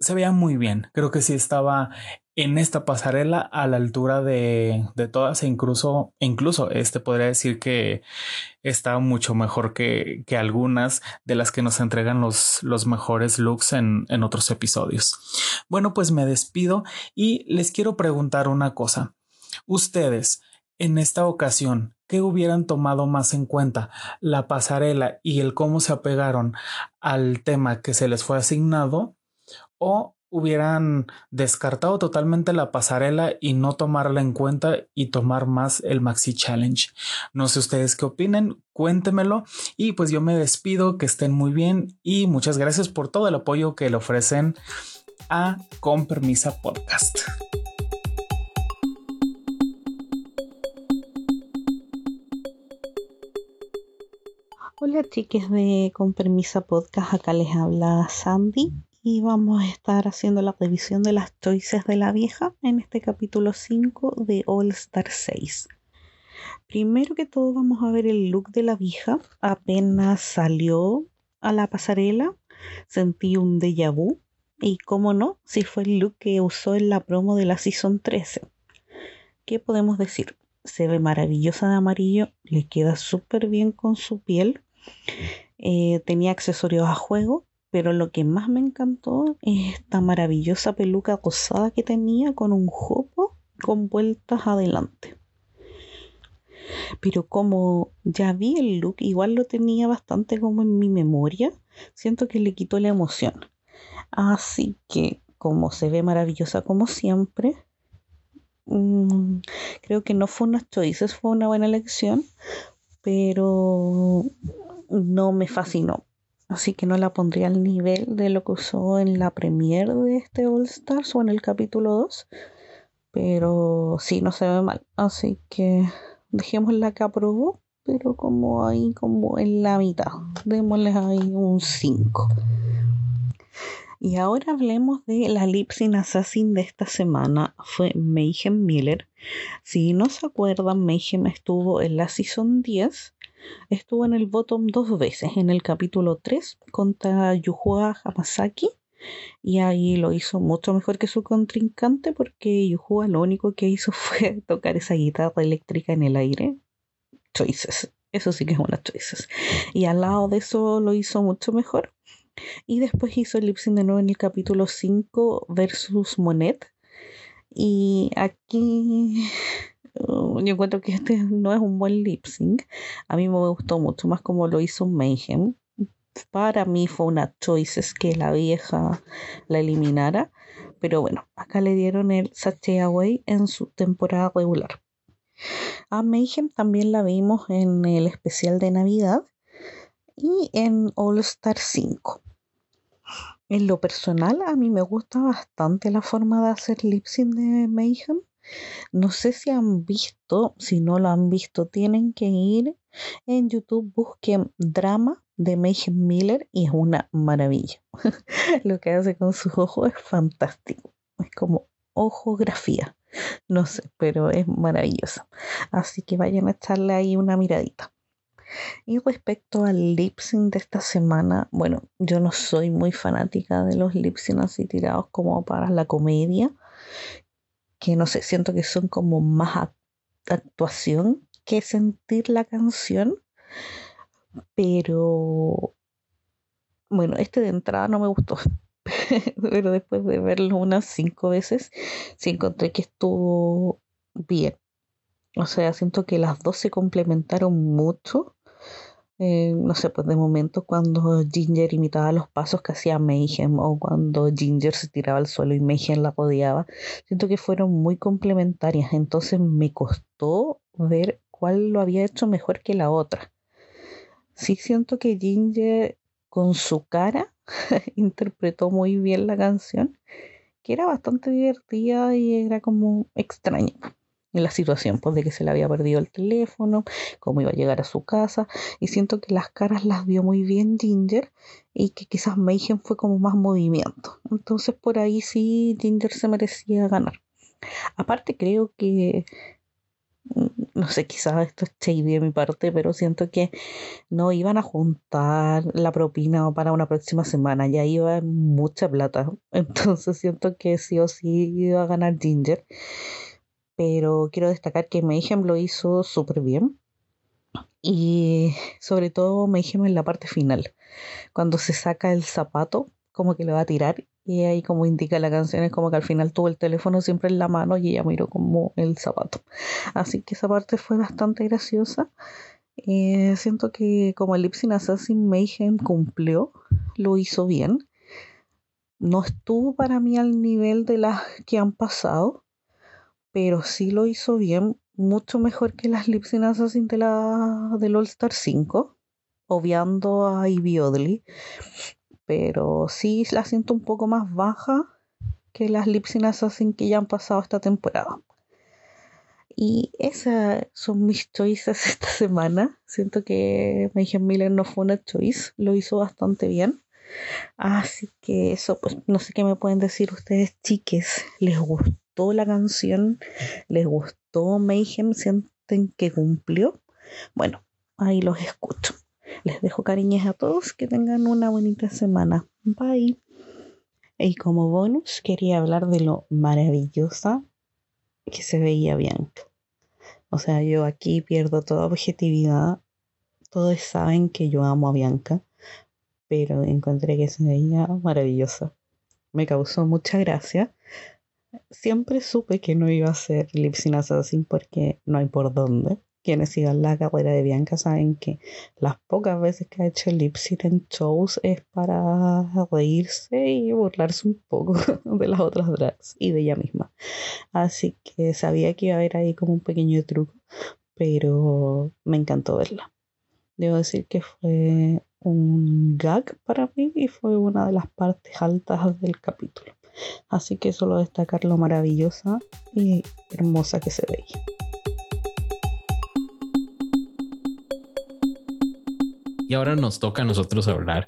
se veía muy bien. Creo que sí estaba en esta pasarela a la altura de, de todas e incluso, incluso este podría decir que está mucho mejor que, que, algunas de las que nos entregan los, los mejores looks en, en otros episodios. Bueno, pues me despido y les quiero preguntar una cosa. Ustedes, en esta ocasión, ¿qué hubieran tomado más en cuenta? ¿La pasarela y el cómo se apegaron al tema que se les fue asignado? O hubieran descartado totalmente la pasarela y no tomarla en cuenta y tomar más el Maxi Challenge. No sé ustedes qué opinen, cuéntemelo y pues yo me despido, que estén muy bien y muchas gracias por todo el apoyo que le ofrecen a Con Permisa Podcast. Hola chiques de Con Permisa Podcast, acá les habla Sandy y vamos a estar haciendo la revisión de las choices de la vieja en este capítulo 5 de All Star 6. Primero que todo vamos a ver el look de la vieja. Apenas salió a la pasarela, sentí un déjà vu. Y cómo no, si fue el look que usó en la promo de la Season 13. ¿Qué podemos decir? Se ve maravillosa de amarillo, le queda súper bien con su piel. Eh, tenía accesorios a juego pero lo que más me encantó es esta maravillosa peluca rosada que tenía con un jopo con vueltas adelante. Pero como ya vi el look, igual lo tenía bastante como en mi memoria, siento que le quitó la emoción. Así que como se ve maravillosa como siempre, mm, creo que no fue una choices, fue una buena elección, pero no me fascinó así que no la pondría al nivel de lo que usó en la premiere de este All Stars o en el capítulo 2, pero sí, no se ve mal, así que dejémosla que aprobó, pero como ahí, como en la mitad, démosle ahí un 5. Y ahora hablemos de la Lipsin Assassin de esta semana. Fue Mayhem Miller. Si no se acuerdan, Mayhem estuvo en la Season 10. Estuvo en el bottom dos veces. En el capítulo 3 contra Yuhua Hamasaki. Y ahí lo hizo mucho mejor que su contrincante porque Yuhua lo único que hizo (laughs) fue tocar esa guitarra eléctrica en el aire. Choices. Eso sí que es una choices. Y al lado de eso lo hizo mucho mejor y después hizo el lip sync de nuevo en el capítulo 5 versus Monet. Y aquí yo encuentro que este (laughs) no es un buen lip sync. A mí me gustó mucho más como lo hizo Mayhem. Para mí fue una choices que la vieja la eliminara. Pero bueno, acá le dieron el Sachet Away en su temporada regular. A Mayhem también la vimos en el especial de Navidad y en All Star 5. En lo personal, a mí me gusta bastante la forma de hacer lip sync de Mayhem. No sé si han visto, si no lo han visto, tienen que ir en YouTube, busquen drama de Mayhem Miller y es una maravilla. (laughs) lo que hace con sus ojos es fantástico. Es como ojografía. No sé, pero es maravilloso. Así que vayan a echarle ahí una miradita. Y respecto al lip sync de esta semana, bueno, yo no soy muy fanática de los lip sync así tirados como para la comedia, que no sé, siento que son como más actuación que sentir la canción, pero bueno, este de entrada no me gustó, (laughs) pero después de verlo unas cinco veces, sí encontré que estuvo bien. O sea, siento que las dos se complementaron mucho eh, no sé, pues de momento cuando Ginger imitaba los pasos que hacía Mayhem o cuando Ginger se tiraba al suelo y Mayhem la rodeaba, siento que fueron muy complementarias, entonces me costó ver cuál lo había hecho mejor que la otra. Sí siento que Ginger con su cara (laughs) interpretó muy bien la canción, que era bastante divertida y era como extraña la situación, pues de que se le había perdido el teléfono, cómo iba a llegar a su casa, y siento que las caras las vio muy bien Ginger y que quizás Mayhem fue como más movimiento. Entonces por ahí sí Ginger se merecía ganar. Aparte creo que, mm, no sé, quizás esto es shady de mi parte, pero siento que no iban a juntar la propina para una próxima semana, ya iba mucha plata. (laughs) Entonces siento que sí o sí iba a ganar Ginger pero quiero destacar que Mayhem lo hizo súper bien. Y sobre todo Mayhem en la parte final, cuando se saca el zapato, como que le va a tirar, y ahí como indica la canción, es como que al final tuvo el teléfono siempre en la mano y ella miró como el zapato. Así que esa parte fue bastante graciosa. Eh, siento que como el Lipsin Assassin Mayhem cumplió, lo hizo bien. No estuvo para mí al nivel de las que han pasado, pero sí lo hizo bien, mucho mejor que las Lip la, del All Star 5, obviando a Ivy Odley, pero sí la siento un poco más baja que las Lip que ya han pasado esta temporada. Y esas son mis choices (laughs) esta semana. Siento que Mayhem Miller no fue una choice, lo hizo bastante bien. Así que eso, pues no sé qué me pueden decir ustedes, chiques. ¿Les gustó? La canción, les gustó Mayhem, sienten que cumplió. Bueno, ahí los escucho. Les dejo cariños a todos, que tengan una bonita semana. Bye. Y como bonus quería hablar de lo maravillosa que se veía Bianca. O sea, yo aquí pierdo toda objetividad. Todos saben que yo amo a Bianca, pero encontré que se veía maravillosa. Me causó mucha gracia Siempre supe que no iba a ser Lip Assassin porque no hay por dónde. Quienes sigan la carrera de Bianca saben que las pocas veces que ha hecho lip en shows es para reírse y burlarse un poco (laughs) de las otras drags y de ella misma. Así que sabía que iba a haber ahí como un pequeño truco, pero me encantó verla. Debo decir que fue un gag para mí y fue una de las partes altas del capítulo. Así que solo destacar lo maravillosa y hermosa que se veía. Y ahora nos toca a nosotros hablar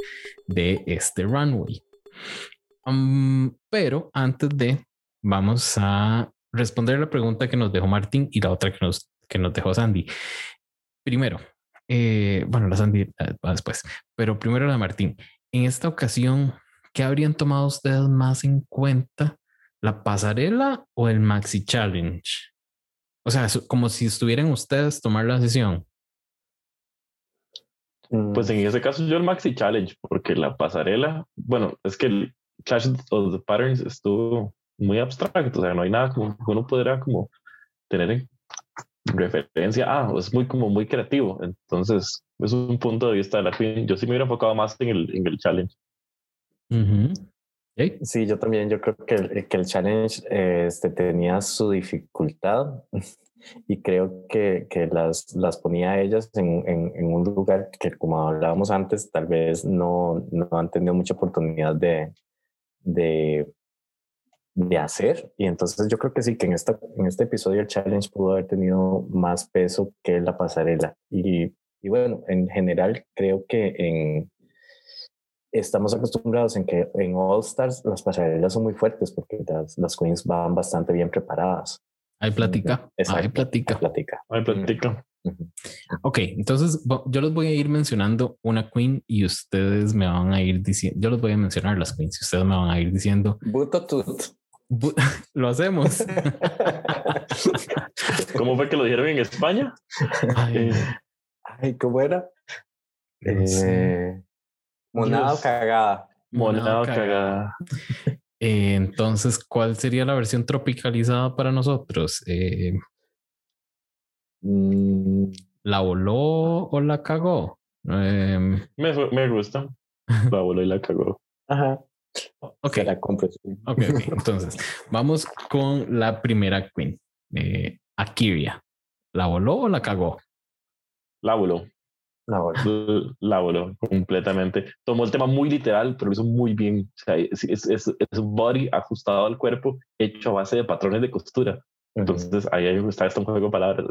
de este runway. Pero antes de, vamos a responder la pregunta que nos dejó Martín y la otra que nos, que nos dejó Sandy. Primero, eh, bueno, la Sandy eh, después, pero primero la Martín. En esta ocasión, ¿qué habrían tomado ustedes más en cuenta? ¿La pasarela o el Maxi Challenge? O sea, como si estuvieran ustedes tomar la decisión. Pues en ese caso yo el Maxi Challenge, porque la pasarela, bueno, es que el Clash of the Patterns estuvo muy abstracto, o sea, no hay nada como uno podrá como tener referencia, ah, es muy como muy creativo, entonces es un punto de vista de la Queen, yo sí me hubiera enfocado más en el, en el challenge. Sí, yo también, yo creo que el, que el challenge este, tenía su dificultad (laughs) y creo que, que las, las ponía a ellas en, en, en, un lugar que, como hablábamos antes, tal vez no, no han tenido mucha oportunidad de, de, de hacer. Y entonces yo creo que sí, que en, esta, en este episodio el challenge pudo haber tenido más peso que la pasarela. Y, y bueno, en general creo que en, estamos acostumbrados en que en All Stars las pasarelas son muy fuertes porque las, las queens van bastante bien preparadas. Hay plática. Hay plática. plática. Hay plática. Ok, entonces yo les voy a ir mencionando una queen y ustedes me van a ir diciendo, yo les voy a mencionar las queens y ustedes me van a ir diciendo. Butotut. (laughs) lo hacemos. (laughs) ¿Cómo fue que lo dijeron en España? Ay, Ay ¿cómo era? eh, monado cagada. Monado cagada. Eh, (laughs) entonces, ¿cuál sería la versión tropicalizada para nosotros? Eh, mm. ¿La voló o la cagó? Em, me, me, gusta. La voló y la cagó. Ajá. Ok. La compro. ok, Entonces, vamos con la primera queen. Eh, Akiria. ¿La voló o la cagó? La voló. La voló. La voló completamente. Tomó el tema muy literal, pero lo hizo muy bien. O sea, es, es, es, un body ajustado al cuerpo, hecho a base de patrones de costura. Entonces, ahí está, está un juego de palabras.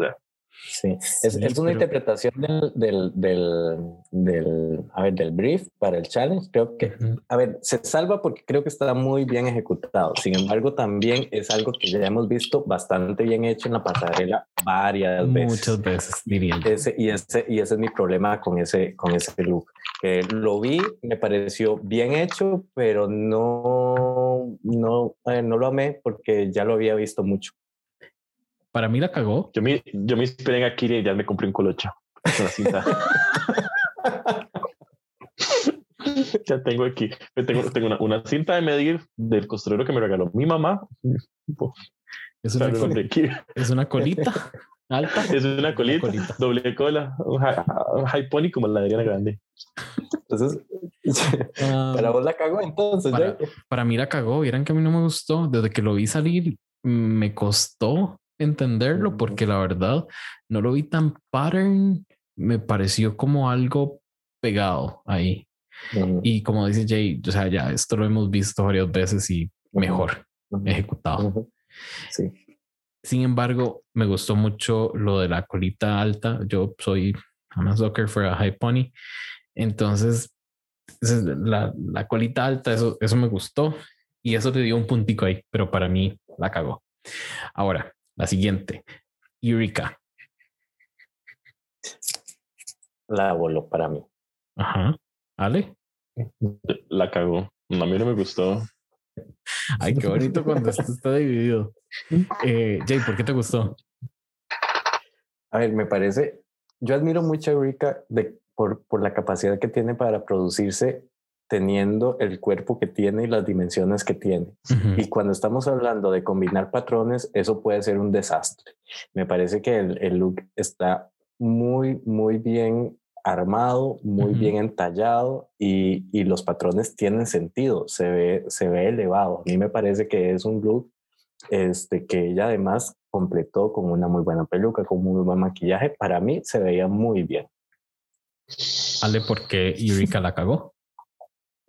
O sea, Sí, es, es una interpretación del, del, del, del, a ver, del brief para el challenge. Creo que, a ver, se salva porque creo que está muy bien ejecutado. Sin embargo, también es algo que ya hemos visto bastante bien hecho en la pasarela varias veces. Muchas veces, diría Ese, y, ese, y ese es mi problema con ese, con ese look. Que lo vi, me pareció bien hecho, pero no, no, no lo amé porque ya lo había visto mucho. Para mí la cagó. Yo me, yo me inspiré en Akira y ya me compré un colocho con la cinta. (laughs) ya tengo aquí, tengo, tengo una, una, cinta de medir del costurero que me regaló mi mamá. Es una, es una colita alta. (laughs) Es una colita, doble cola, un high, pony como la de Ariana Grande. Entonces, (laughs) ah, para vos la cagó entonces. Para, para, mí la cagó. Vieran que a mí no me gustó. Desde que lo vi salir, me costó entenderlo porque la verdad no lo vi tan pattern, me pareció como algo pegado ahí. Y como dice Jay, o sea, ya esto lo hemos visto varias veces y mejor ejecutado. Sí. Sin embargo, me gustó mucho lo de la colita alta. Yo soy I'm a soccer for a high pony. Entonces, la, la colita alta, eso, eso me gustó y eso le dio un puntico ahí, pero para mí la cagó. Ahora, la siguiente, Eureka. La voló para mí. Ajá. ¿Ale? La cagó. A mí no me gustó. Ay, qué bonito cuando esto está dividido. Eh, Jay, ¿por qué te gustó? A ver, me parece, yo admiro mucho a Eureka de, por, por la capacidad que tiene para producirse teniendo el cuerpo que tiene y las dimensiones que tiene. Y cuando estamos hablando de combinar patrones, eso puede ser un desastre. Me parece que el, look está muy, muy bien armado, muy bien entallado y, y, los patrones tienen sentido, se ve, se ve elevado. A mí me parece que es un look este, que ella además completó con una muy buena peluca, con muy buen maquillaje. Para mí se veía muy bien. Ale, ¿por qué Eureka la cagó?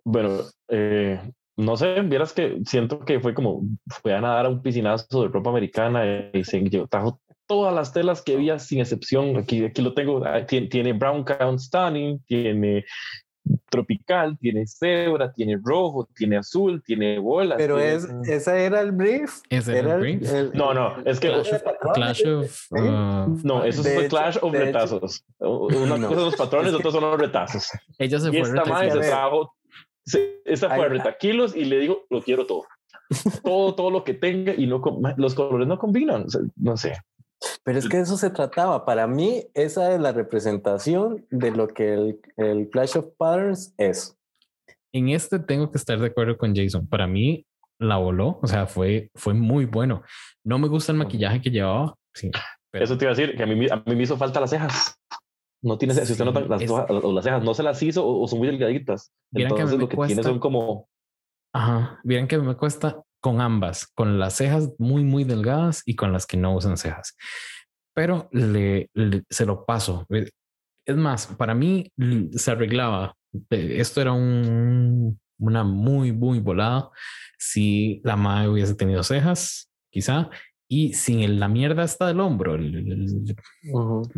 Bueno, eh, no sé, vieras que siento que fue como, fue a nadar a un piscinazo de ropa americana y se trajo todas las telas que había sin excepción. Aquí, aquí lo tengo, ah, tiene, Brown Count Stunning, tiene tropical, tiene cebra, tiene rojo, tiene azul, tiene bolas. Pero tiene- es, esa era el brief. Ese era el brief. No, no, es que Clash of, Clash of, uh, no, eso fue Clash of de hecho- retazos. Una No. cosa son los patrones, otros son los retazos. ella se Y fue esta madre se retazos. trajo, se- esta fue a Ay, retaquilos y le digo, lo quiero todo. todo, todo lo que tenga y no los colores no combinan. o sea, no sé. Pero es que de eso se trataba. Para mí, esa es la representación de lo que el, el Clash of Patterns es. En este tengo que estar de acuerdo con Jason. Para mí la voló, o sea, fue, fue muy bueno. No me gusta el maquillaje que llevaba. Sí, pero Eso te iba a decir que a mí, a mí me hizo falta las cejas. No tiene. Si usted nota las, es- hojas- las cejas no se las hizo o, o son muy delgaditas. Que Entonces me lo que tiene cuesta- son como Ajá, vieran que me cuesta con ambas, con las cejas muy, muy delgadas y con las que no usan cejas. Pero le, le- se lo paso. Es más, para mí se arreglaba. Eh, Esto era un, una muy, muy volada. Si la madre hubiese tenido cejas, quizá, y sin el- la mierda hasta del hombro, el, el- el-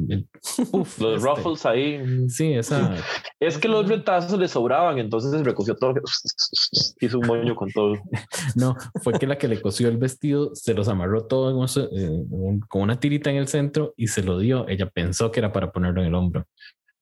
el puff los este. ruffles ahí. Sí, esa. Es que los retazos le sobraban, entonces recogió todo. (laughs) Hizo un moño con todo. (laughs) No, fue que la que le cosió el vestido se los amarró todo en un so- en un- con una tirita en el centro y se lo dio. Ella pensó que era para ponerlo en el hombro.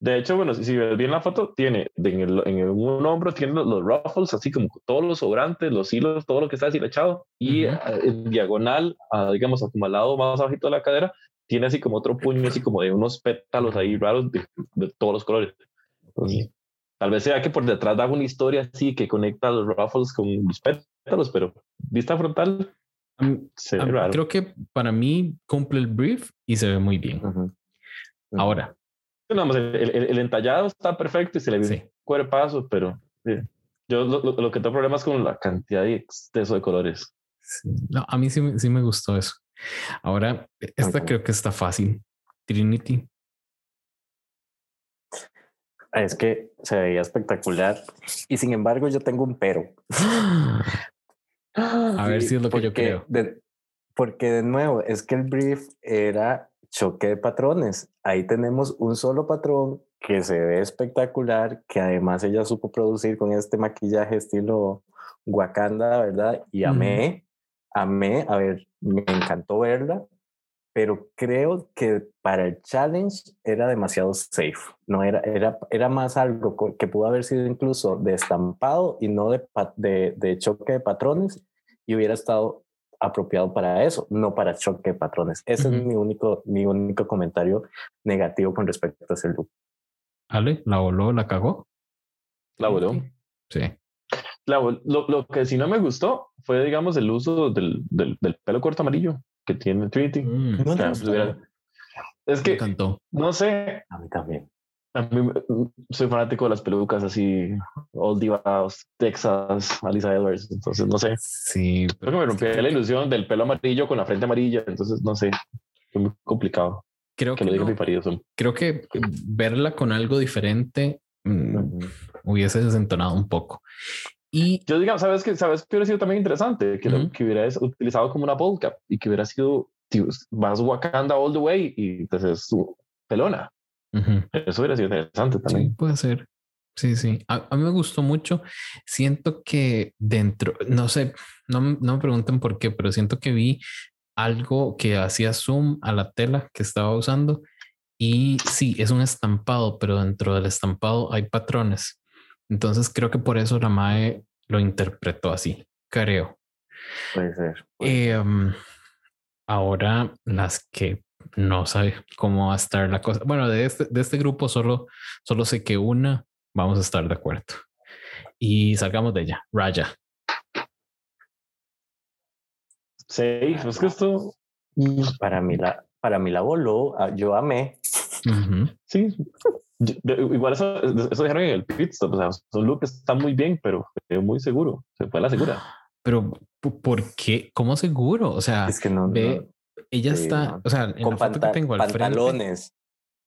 De hecho, bueno, si si ves bien la foto, tiene en, el, en el- un hombro tiene los, los ruffles, así como todos los sobrantes, los hilos, todo lo que está deshilachado. Y eh, en diagonal, a, digamos, como al lado más abajito de la cadera, tiene así como otro puño, así como de unos pétalos ahí raros de, de todos los colores. Entonces, tal vez sea que por detrás da una historia así que conecta los ruffles con los pétalos, pero vista frontal se ve raro. creo que para mí cumple el brief y se ve muy bien. Ahora, Más, el, el- el entallado está perfecto y se le ve Sí. un cuerpazo, pero sí. yo lo, que tengo problemas con la cantidad y exceso de colores. sí, no, a mí sí, me- sí me gustó eso. Ahora, esta creo que está fácil. Trinity. Es que se veía espectacular. Y sin embargo, yo tengo un pero. (gasps) A ver si es lo que (gasps) yo creo. de- porque de nuevo, es que el brief era choque de patrones. Ahí tenemos un solo patrón que se ve espectacular, que además ella supo producir con este maquillaje estilo Wakanda, ¿verdad? Y amé, amé, a ver, me encantó verla, pero creo que para el challenge era demasiado safe. No era, era, era más algo que pudo haber sido incluso de estampado y no de, de, de choque de patrones y hubiera estado apropiado para eso, no para choque de patrones. Ese es mi único, mi único comentario negativo con respecto a ese look. Ale, la voló, la cagó. La voló. Sí. La lo, lo que sí no me gustó fue, digamos, el uso del, del, del pelo corto amarillo que tiene Trinity. Mm, No O te sea, gustó? hubiera- Es me que, encantó. no sé, A mí también. A mí soy fanático de las pelucas así, Old Divas, Texas, Alisa Edwards, entonces no sé. Sí, Creo que me rompí la ilusión del pelo amarillo con la frente amarilla, entonces no sé. Fue muy complicado. creo Que que, lo no- mi marido. creo que verla con algo diferente mm, hubiese desentonado un poco. Y Yo digamos, ¿sabes qué? ¿Sabes qué hubiera sido también interesante? Que, lo- Ujú. que hubiera es- utilizado como una cap y que hubiera sido tío, más Wakanda all the way y entonces su pelona. Eso hubiera sido interesante sí, también. puede ser. Sí, sí. A, a mí me gustó mucho. Siento que dentro, no sé, no, no me pregunten por qué, pero siento que vi algo que hacía zoom a la tela que estaba usando. Y sí, es un estampado, pero dentro del estampado hay patrones. Entonces creo que por eso la Mae lo interpretó así, creo. Puede ser. Eh, um, ahora las que no sabe cómo va a estar la cosa. Bueno, de este, de este grupo solo, solo sé que una vamos a estar de acuerdo. Y salgamos de ella. Raya. Sí, es que esto, Para mí la, para mí la voló. ah, Yo amé. Ujú. sí. Yo- de- igual eso, eso dijeron en el pit stop. O sea, su look está muy bien, pero muy seguro. Se fue a la segura. Pero ¿por- ¿por qué? ¿Cómo seguro? O sea, Es que no. ve, ella sí, está, no. o sea, en con la foto que tengo al frente. pantalones.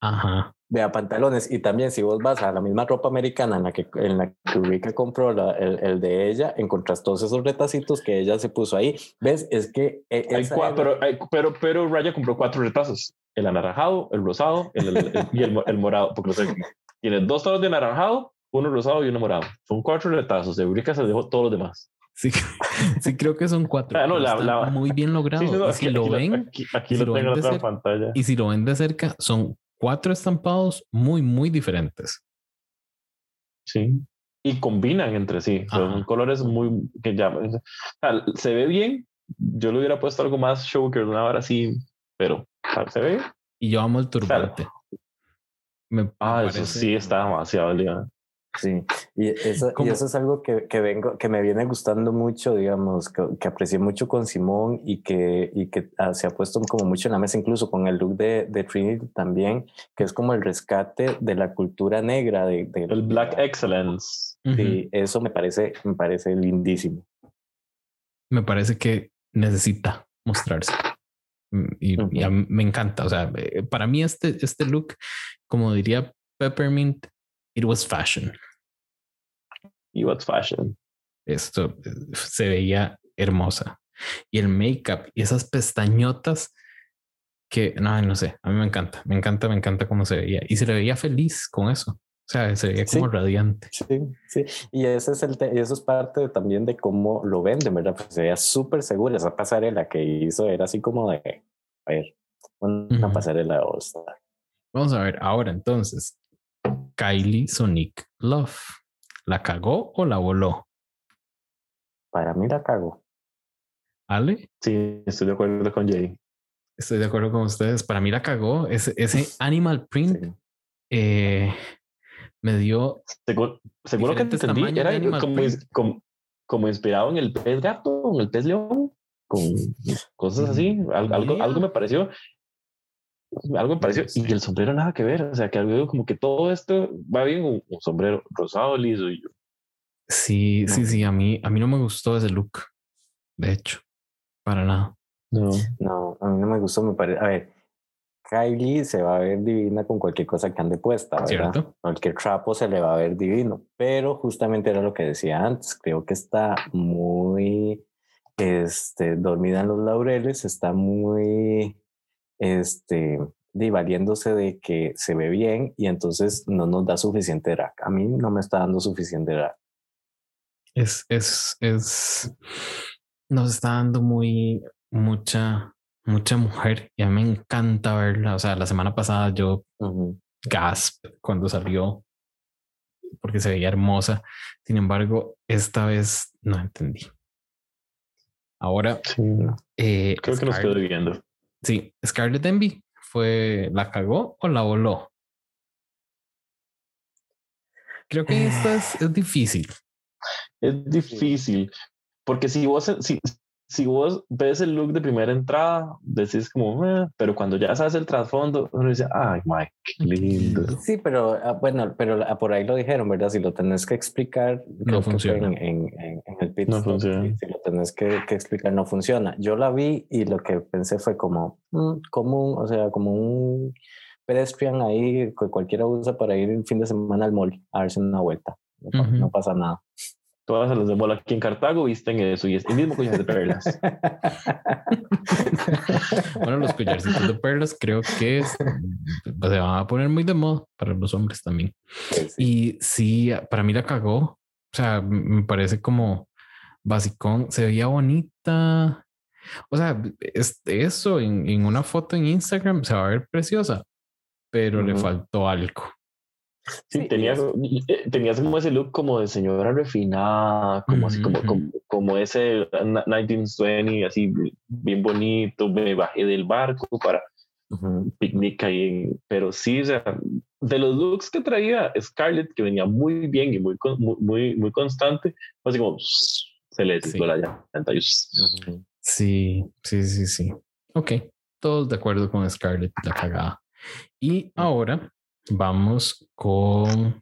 Ajá. Vea, pantalones. Y también si vos vas a la misma ropa americana en la que, en la que Rika compró la- el, el de ella, encontrás todos esos retacitos que ella se puso ahí. ¿Ves? Es que... e- Hay esa cua- era- pero, hay- pero, pero Raya compró cuatro retazos: el anaranjado, el rosado el, el- el- y el, mo- el morado. Porque no sé, tiene dos tonos de anaranjado, uno rosado y uno morado. Son cuatro retazos. Eureka se dejó todos los demás. Sí, (laughs) sí creo que son cuatro. Ah, la, la, muy bien logrado. Sí, no, aquí, si lo ven, aquí, aquí si lo tengo en la pantalla. Y si lo ven de cerca, son cuatro estampados muy, muy diferentes. Sí. Y combinan entre sí. Son colores muy que ya se ve bien. Yo le hubiera puesto algo más show que una hora así, pero se ve. Y yo amo el turbante. Me ah, eso sí está demasiado ligado. Sí, y eso, y eso es algo que, que, vengo, que me viene gustando mucho, digamos, que, que aprecié mucho con Simón y que, y que ah, se ha puesto como mucho en la mesa, incluso con el look de, de Trinity también, que es como el rescate de la cultura negra. De, de el Black Excellence. Sí, eso me parece, me parece lindísimo. Me parece que necesita mostrarse. Y, me encanta. O sea, eh, para mí este, este look, como diría Peppermint, it was fashion. It was fashion. Esto eh, se veía hermosa. Y el make-up y esas pestañotas que, no, no sé, a mí me encanta, me encanta, me encanta cómo se veía. Y se le veía feliz con eso. O sea, se veía como radiante. Sí, sí. Y ese es el y eso es parte también de cómo lo venden, ¿verdad? Pues se veía súper segura. Esa pasarela que hizo era así como de, a ver, una pasarela de Vamos a ver, ahora entonces, Kylie Sonic Love. ¿La cagó o la voló? Para mí la cagó. ¿Ale? Sí, estoy de acuerdo con Jay. Estoy de acuerdo con ustedes. Para mí la cagó. Ese, ese (laughs) animal print eh, me dio. Seguro, seguro que entendí. Era como, como, inspirado en el pez gato, en el pez león, con cosas así. Algo, algo me pareció algo me pareció, y el sombrero nada que ver, o sea, que algo como que todo esto va bien, un, sombrero rosado, liso y yo. Sí, sí, sí, a mí, a mí no me gustó ese look, de hecho, para nada. No, no, a mí no me gustó, me parece, a ver, Kylie se va a ver divina con cualquier cosa que ande puesta, ¿verdad? ¿Cierto? Cualquier trapo se le va a ver divino, pero justamente era lo que decía antes, creo que está muy, este, dormida en los laureles, está muy este, de valiéndose de que se ve bien y entonces no nos da suficiente drag. A mí no me está dando suficiente drag. Es, es, es, nos está dando muy, mucha, mucha mujer y a mí me encanta verla. O sea, la semana pasada yo gasp cuando salió porque se veía hermosa. Sin embargo, esta vez no entendí. Ahora, eh, creo que nos quedó viendo. Sí, Scarlett Envy fue, ¿la cagó o la voló? Creo que esto es, (sighs) es difícil. Es difícil, porque si vos, si, si vos ves el look de primera entrada, decís como, eh", pero cuando ya sabes el trasfondo, uno dice, ay, Mike, qué lindo. Sí, pero ah, bueno, pero ah, por ahí lo dijeron, ¿verdad? Si lo tenés que explicar, no funciona. En, en, el pit no funciona. Si lo tenés que, que, explicar, no funciona. Yo la vi y lo que pensé fue como, mm, como un, o sea, como un pedestrian ahí que cualquiera usa para ir el fin de semana al mall a darse una vuelta. No, no pasa nada todas las de mola aquí en Cartago visten eso y es el mismo collar de perlas. (laughs) bueno, los collarcitos de perlas creo que se van a poner muy de moda para los hombres también. Y sí, para mí la cagó. O sea, me parece como basicón, se veía bonita. O sea, es eso en, en, una foto en Instagram se va a ver preciosa, pero le faltó algo. Sí, tenías, eh, tenías como ese look como de señora refinada, como así, como, como, como, ese 1920, así bien bonito, me bajé del barco para picnic ahí, pero sí, o sea, de los looks que traía Scarlett, que venía muy bien y muy, muy, muy constante, así como se le sí. la llanta. Sí, sí, sí, sí. Ok, todos de acuerdo con Scarlett, la cagada. Y ahora Vamos con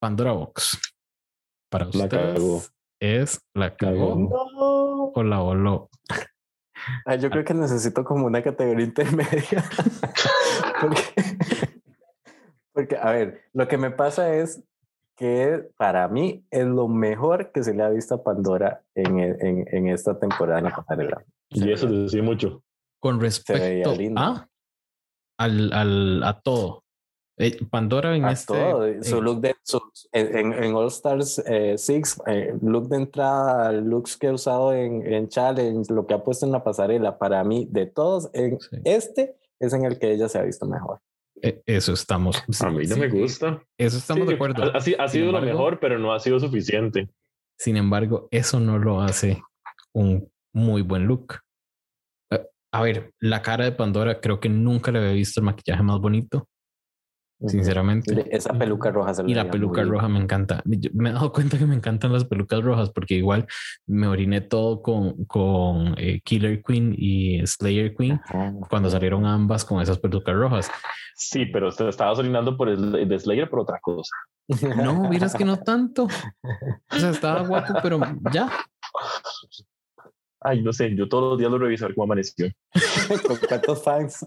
Pandora Box. Para ustedes es la cagó o la voló. yo creo que necesito como una categoría intermedia. (laughs) porque, a ver, lo que me pasa es que para mí es lo mejor que se le ha visto a Pandora en, en, en esta temporada en la pasarela. Y eso te decía mucho. Con respecto a, al, al, a todo Pandora en este. Su eh, look de. en, en, All Stars 6, eh, look de entrada, looks que ha usado en, en, Challenge, lo que ha puesto en la pasarela, para mí, de todos, en este es en el que ella se ha visto mejor. E, eso estamos. a mí no me gusta. Eso estamos de acuerdo. Ha, ha sido lo mejor, pero no ha sido suficiente. Sin embargo, eso no lo hace un muy buen look. A ver, la cara de Pandora creo que nunca le había visto el maquillaje más bonito sinceramente. Esa peluca roja se Y la peluca roja me encanta. me he dado cuenta que me encantan las pelucas rojas porque igual me oriné todo con, con eh, Killer Queen y Slayer Queen cuando salieron ambas con esas pelucas rojas. Sí, pero usted estaba orinando por el de Slayer por otra cosa. No, miras que no tanto. O sea, estaba guapo, pero ya. (laughs) Ay, no sé, yo todos los días lo reviso a ver cómo amaneció. (laughs) Con (laughs) cuántos fans.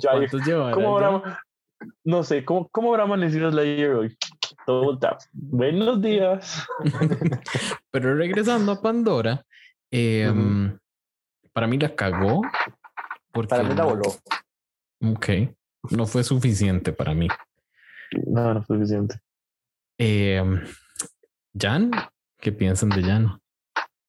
¿Cuántos lleva? ¿Cómo habrá, no sé, ¿cómo, cómo habrá amanecido Slayer hoy? Todo tap. Buenos días. (laughs) Pero regresando a Pandora, em, para mí la cagó. Porque, para mí la voló. Ok. No fue suficiente para mí. No, no fue suficiente. Eh, Jan, ¿qué piensan de Jan?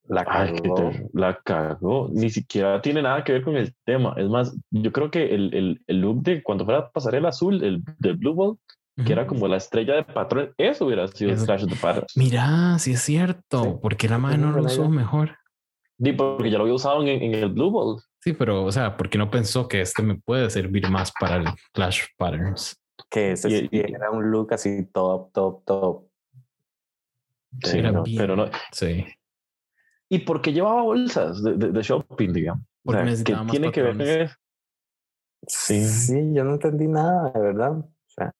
La cagó. la cagó. Ni siquiera tiene nada que ver con el tema. Es más, yo creo que el, el, el look de cuando fuera pasarela azul, el del Blue Ball, que era como la estrella de patrón, eso hubiera sido el Slash de Patterns. Mira, sí es cierto. porque la mano no lo usó mejor? Sí, porque ya lo había usado en, en, el Blue Ball. Sí, pero, o sea, porque no pensó que este me puede servir más para el Clash Patterns? Que ese era un look así top, top, top. Sí, pero no. Sí. ¿Y por qué llevaba bolsas de, de, shopping, digamos? Porque o ¿qué tiene que ver? Sí. sí, yo no entendí nada, de verdad. O sea,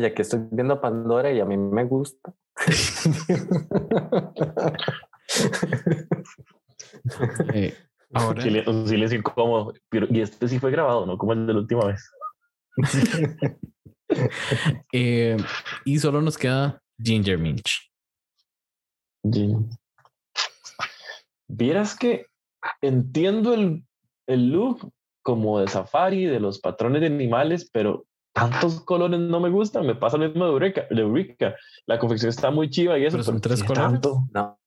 ya que estoy viendo Pandora y a mí me gusta. (laughs) eh, ahora... Un silencio incómodo. Pero, y este sí fue grabado, ¿no? Como el de la última vez. (laughs) eh, y solo nos queda Ginger Minch. Ginger. Vieras que entiendo el, el look como de safari, de los patrones de animales, pero tantos colores no me gustan. Me pasa lo mismo de Eureka. De Eureka. La confección está muy chiva y eso. Pero son tres colores. No.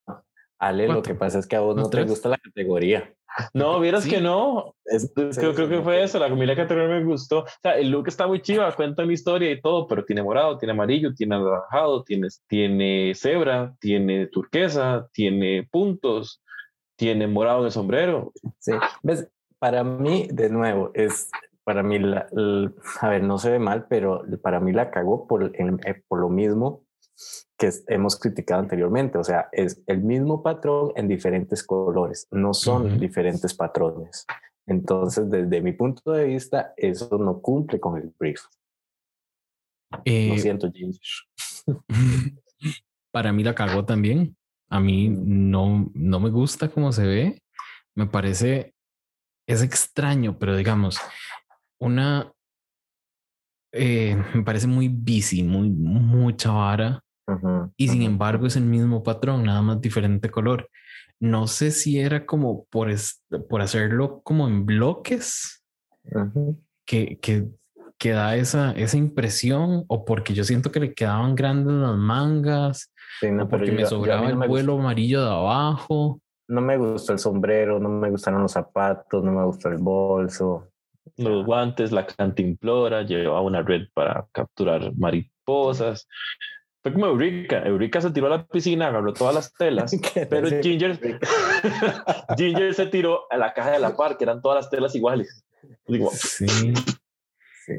Ale, lo que pasa es que a vos no, te gusta la categoría. (laughs) No, vieras que no. creo, creo, que fue eso. La, la categoría me gustó. O sea, el look está muy chiva, cuenta mi historia y todo, pero tiene morado, tiene amarillo, tiene anaranjado, tiene, tiene cebra, tiene turquesa, tiene puntos tiene morado en el sombrero. Sí, ves, para mí, de nuevo, es para mí, la, a ver, no se ve mal, pero para mí la cagó por, eh, por lo mismo que hemos criticado anteriormente. O sea, es el mismo patrón en diferentes colores, no son diferentes patrones. Entonces, desde mi punto de vista, eso no cumple con el brief. Eh, lo siento, James. (laughs) para mí la cagó también. A mí no, no me gusta cómo se ve. Me parece, es extraño, pero digamos, una, eh, (laughs) me parece muy busy, muy, mucha vara. y sin embargo es el mismo patrón, nada más diferente color. No sé si era como por, por hacerlo como en bloques, que, que, que, da esa, esa impresión, o porque yo siento que le quedaban grandes las mangas, porque me sobraba el vuelo amarillo de abajo. No me gustó el sombrero, no me gustaron los zapatos, no me gustó el bolso. Los guantes, la cantimplora, llevaba una red para capturar mariposas. Fue como Eureka. Eureka se tiró a la piscina, agarró todas las telas, (laughs) pero Ginger, (laughs) Ginger se tiró a la caja de la par, que eran todas las telas iguales. Digo, sí. Sí.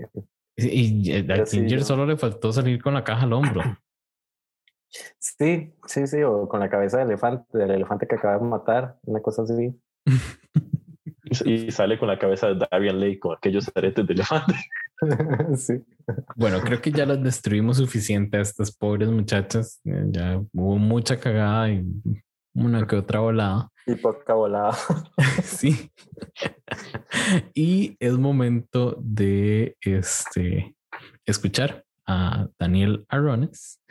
Y, a Ginger solo le faltó salir con la caja al hombro. Sí, sí, sí, o con la cabeza del elefante, del elefante que acaba de matar, una cosa así. (laughs) y sale con la cabeza de Darian Lake con aquellos aretes de elefante. (laughs) sí. Bueno, creo que ya las destruimos suficiente a estas pobres muchachas. Eh, ya hubo mucha cagada y una que otra volada. Y poca volada. (laughs) sí. (laughs) y es momento de este escuchar a Daniel Arones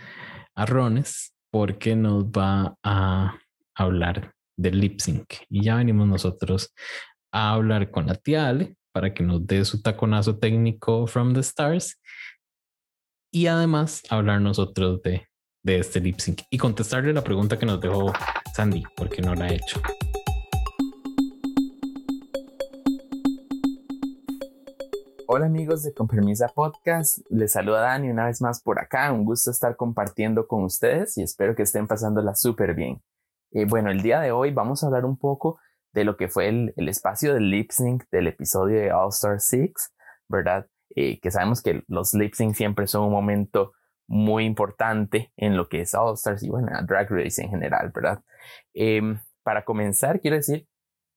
Arrones porque nos va a hablar del lip sync. Y ya venimos nosotros a hablar con la tía Ale para que nos dé su taconazo técnico from the stars y además hablar nosotros de, de este lip sync y contestarle la pregunta que nos dejó Sandy, porque no la ha hecho. Hola amigos de Con Podcast, les saluda Dani una vez más por acá, un gusto estar compartiendo con ustedes y espero que estén pasándola súper bien. Eh, bueno, el día de hoy vamos a hablar un poco de lo que fue el, espacio del lip sync del episodio de All Star 6, ¿verdad? Eh, que sabemos que los lip sync siempre son un momento muy importante en lo que es All Stars y bueno, Drag Race en general, ¿verdad? Em, para comenzar, quiero decir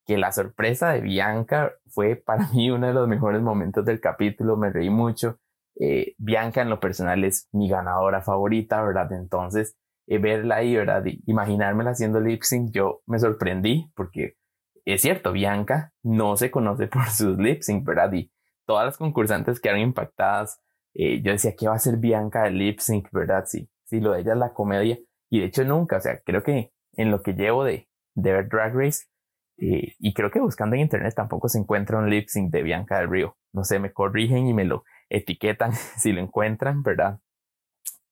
que la sorpresa de Bianca fue para (laughs) mí uno de los mejores momentos del capítulo, me reí mucho. Eh, Bianca en lo personal es mi ganadora favorita, ¿verdad? Entonces, eh, verla ahí, ¿verdad? Imaginármela haciendo lip sync, yo me sorprendí porque es cierto, Bianca no se conoce (laughs) por sus lip sync, ¿verdad? Y todas las concursantes quedaron impactadas. Eh, yo decía, ¿qué va a ser Bianca de lip sync, verdad? Sí, sí, lo de ella es la comedia. Y de hecho nunca, o sea, creo que en lo que llevo de, de ver Drag Race, eh, y creo que buscando en internet tampoco se encuentra un lip sync de Bianca del Río. No sé, me corrigen y me lo etiquetan (laughs) si lo encuentran, ¿verdad?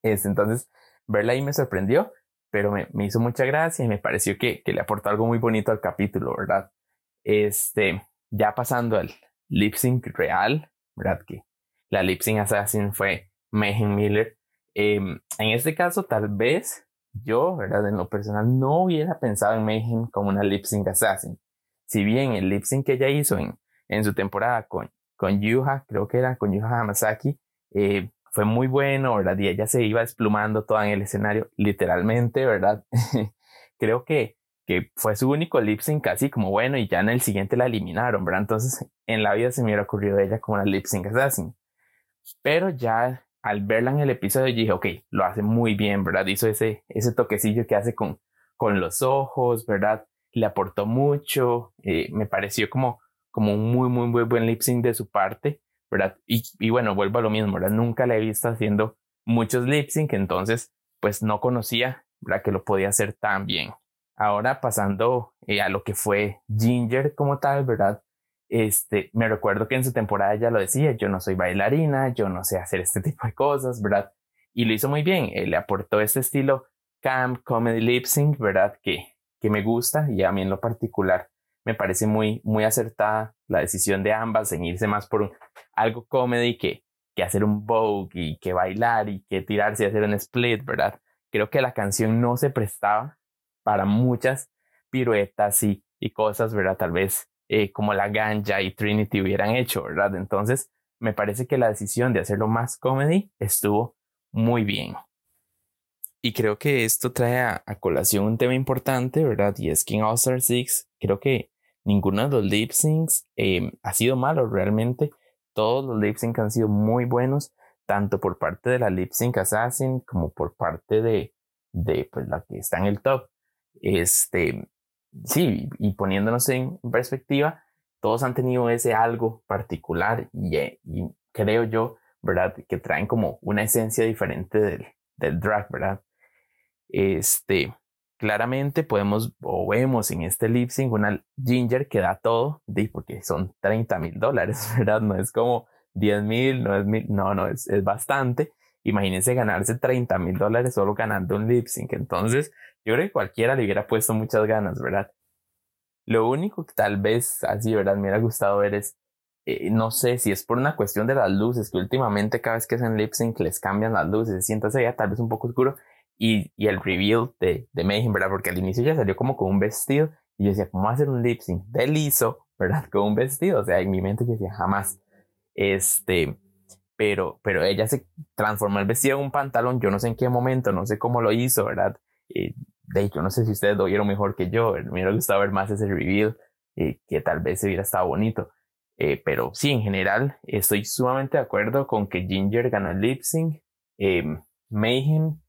Es, entonces, verla ahí me sorprendió, pero me, me, hizo mucha gracia y me pareció que, que, le aportó algo muy bonito al capítulo, ¿verdad? Este, ya pasando al lip sync real, ¿verdad? Que la lip sync assassin fue Megan Miller. Em, en este caso, tal vez yo, ¿verdad? En lo personal, no hubiera pensado en Mayhem como una lip sync assassin. Si bien el lip sync que ella hizo en, en su temporada con, con Yuha, creo que era con Yuha Hamasaki, eh, fue muy bueno, ¿verdad? Y ella se iba desplumando toda en el escenario, literalmente, ¿verdad? (laughs) creo que, que fue su único lip sync así como bueno y ya en el siguiente la eliminaron, ¿verdad? Entonces en la vida se me hubiera ocurrido ella como una lip sync assassin. Pero ya al verla en el episodio dije, ok, lo hace muy bien, ¿verdad? Hizo ese, ese toquecillo que hace con, con los ojos, ¿verdad? Le aportó mucho, eh, me pareció como, como un muy, muy, muy buen lip sync de su parte, ¿verdad? Y, y bueno, vuelvo a lo mismo, ¿verdad? Nunca la he visto haciendo muchos lip sync, entonces pues no conocía, ¿verdad? Que lo podía hacer tan bien. Ahora pasando eh, a lo que fue Ginger como tal, ¿verdad? Este, me recuerdo que en su temporada ya lo decía, yo no soy bailarina, yo no sé hacer este (laughs) tipo de cosas, ¿verdad? Y lo hizo muy bien, Él le aportó este estilo camp, comedy, lip sync, ¿verdad? Que, que me gusta y a mí en lo particular me parece muy, muy acertada la decisión de ambas en irse más por algo comedy que, que hacer un vogue y que bailar y que tirarse y hacer un split, ¿verdad? Creo que la canción no se prestaba para muchas piruetas y, y cosas, ¿verdad? Tal vez eh, como la Ganja y Trinity hubieran hecho, ¿verdad? Entonces, me parece que la decisión de hacerlo más comedy estuvo muy bien. Y creo que esto trae a, colación un tema importante, ¿verdad? Y es que en All Star 6 creo que ninguno de los lip syncs em, ha sido malo realmente. Todos los lip syncs han sido muy buenos, tanto por parte de la lip sync assassin como por parte de, de pues, la que está en el top. Este, sí, y poniéndonos en perspectiva, todos han tenido ese algo particular y, eh, y creo yo, ¿verdad? Que traen como una esencia diferente del, del drag, ¿verdad? Este, claramente podemos o vemos en este lip sync una Ginger que da todo, porque son 30 mil dólares, (laughs) ¿verdad? No es como 10 mil, no es mil, no, no, es, es bastante. Imagínense ganarse 30 mil dólares solo ganando un lip sync. Entonces, yo creo que cualquiera le hubiera puesto muchas ganas, ¿verdad? Lo único que tal vez así, ¿verdad? Me hubiera gustado ver es, eh, no sé si es por una cuestión de las luces, que últimamente cada vez que hacen lip sync les cambian las luces, se sienta ya tal vez un poco oscuro, y, y el reveal de, de Mayhem, ¿verdad? Porque al inicio ya salió como con un vestido, y yo decía, ¿cómo va hacer un lip sync de liso, ¿verdad? (laughs) Con un vestido, o sea, en mi mente yo decía, jamás. Este, pero, pero ella se transformó el vestido en un pantalón, yo no sé en qué momento, no sé cómo lo hizo, ¿verdad? Eh, de hecho, no sé si ustedes lo vieron mejor que yo, me hubiera gustado ver más ese reveal, eh, que tal vez se hubiera estado bonito. Eh, pero sí, en general, estoy sumamente de acuerdo con que Ginger ganó el lip sync. Eh, Mayhem,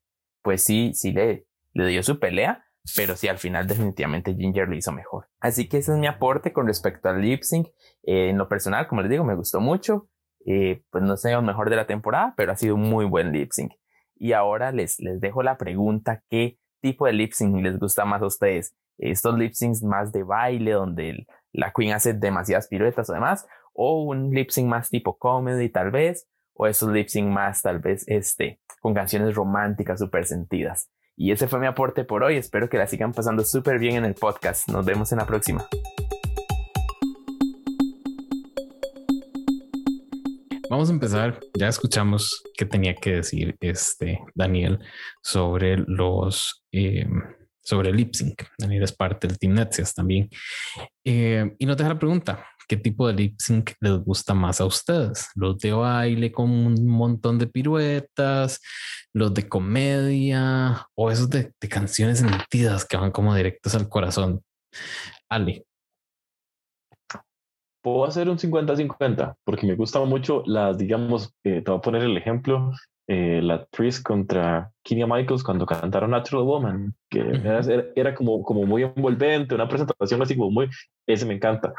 pues sí, sí le, le dio su pelea, pero sí, al final definitivamente Ginger lo hizo mejor. Así que ese es mi aporte con respecto al lip sync. en lo personal, como les digo, me gustó mucho. Pues no sé lo mejor de la temporada, pero ha sido un muy buen lip sync. Y ahora les, les dejo la pregunta que tipo de lip sync les gusta más a ustedes? Estos lip syncs más de baile, donde la queen hace demasiadas piruetas o demás, o un lip sync más tipo comedy tal vez, o esos lip sync más tal vez este, con canciones románticas súper sentidas. Y ese fue mi aporte por hoy. Espero que la sigan pasando súper bien en el podcast. Nos vemos en la próxima. Vamos a empezar. Ya escuchamos qué tenía que decir este Daniel sobre los eh, sobre el lip sync. Daniel es parte del Team Netsias también. Eh, y nos deja la pregunta: ¿qué tipo de lip sync les gusta más a ustedes? ¿Los de baile con un montón de piruetas? ¿Los de comedia? ¿O esos de, de canciones sentidas que van como directos al corazón? Ale puedo hacer un 50-50 porque me gusta mucho las, digamos, eh, te voy a poner el ejemplo, eh, la Tris contra Kinia Michaels cuando cantaron Natural Woman, que era, era, como, como muy envolvente, una presentación así como muy, ese me encanta.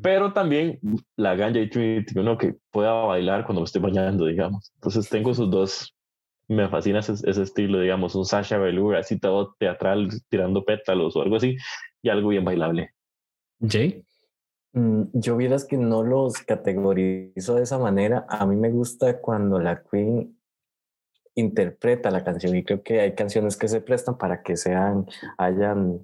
Pero también la Ganja y Trinity, uno que pueda bailar cuando lo esté bañando, digamos. Entonces tengo sus dos, me fascina ese, ese estilo, digamos, un Sasha Velour así todo teatral, tirando pétalos o algo así, y algo bien bailable. Jay. Mm, yo vieras que no los categorizo de esa manera. A mí me gusta cuando la Queen interpreta la canción y creo que hay canciones que se prestan para que sean, hayan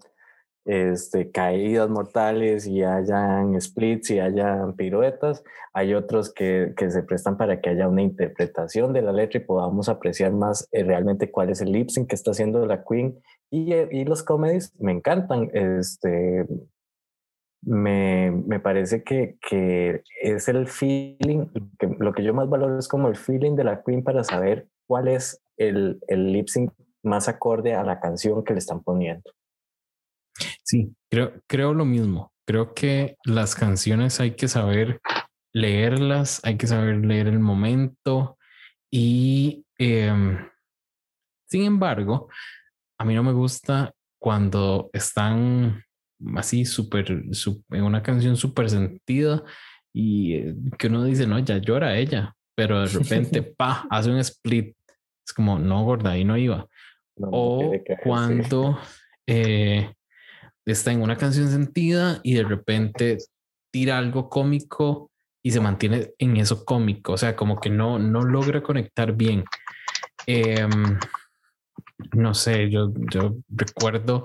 este, caídas mortales y hayan splits y hayan piruetas. Hay otros que, que, se prestan para que haya una interpretación de la letra y podamos apreciar más eh, realmente cuál es el lip sync que está haciendo la Queen. Y, eh, y los comedies me encantan. Este, me, me parece que, que, es el feeling, que lo que yo más valoro es como el feeling de la Queen para saber cuál es el, el lip sync más acorde a la canción que le están poniendo. Sí, creo, creo lo mismo. Creo que las canciones hay que saber leerlas, hay que saber leer el momento y em, sin embargo, a mí no me gusta cuando están así súper, en una canción súper sentida y eh, que uno dice, no, ya llora ella, pero de repente, (laughs) pa, hace un split. Es como, no, gorda, ahí no iba. o cuando eh, está en una canción sentida y de repente tira algo cómico y se mantiene en eso cómico, o sea, como que no, no logra conectar bien. Em, no sé, yo, yo recuerdo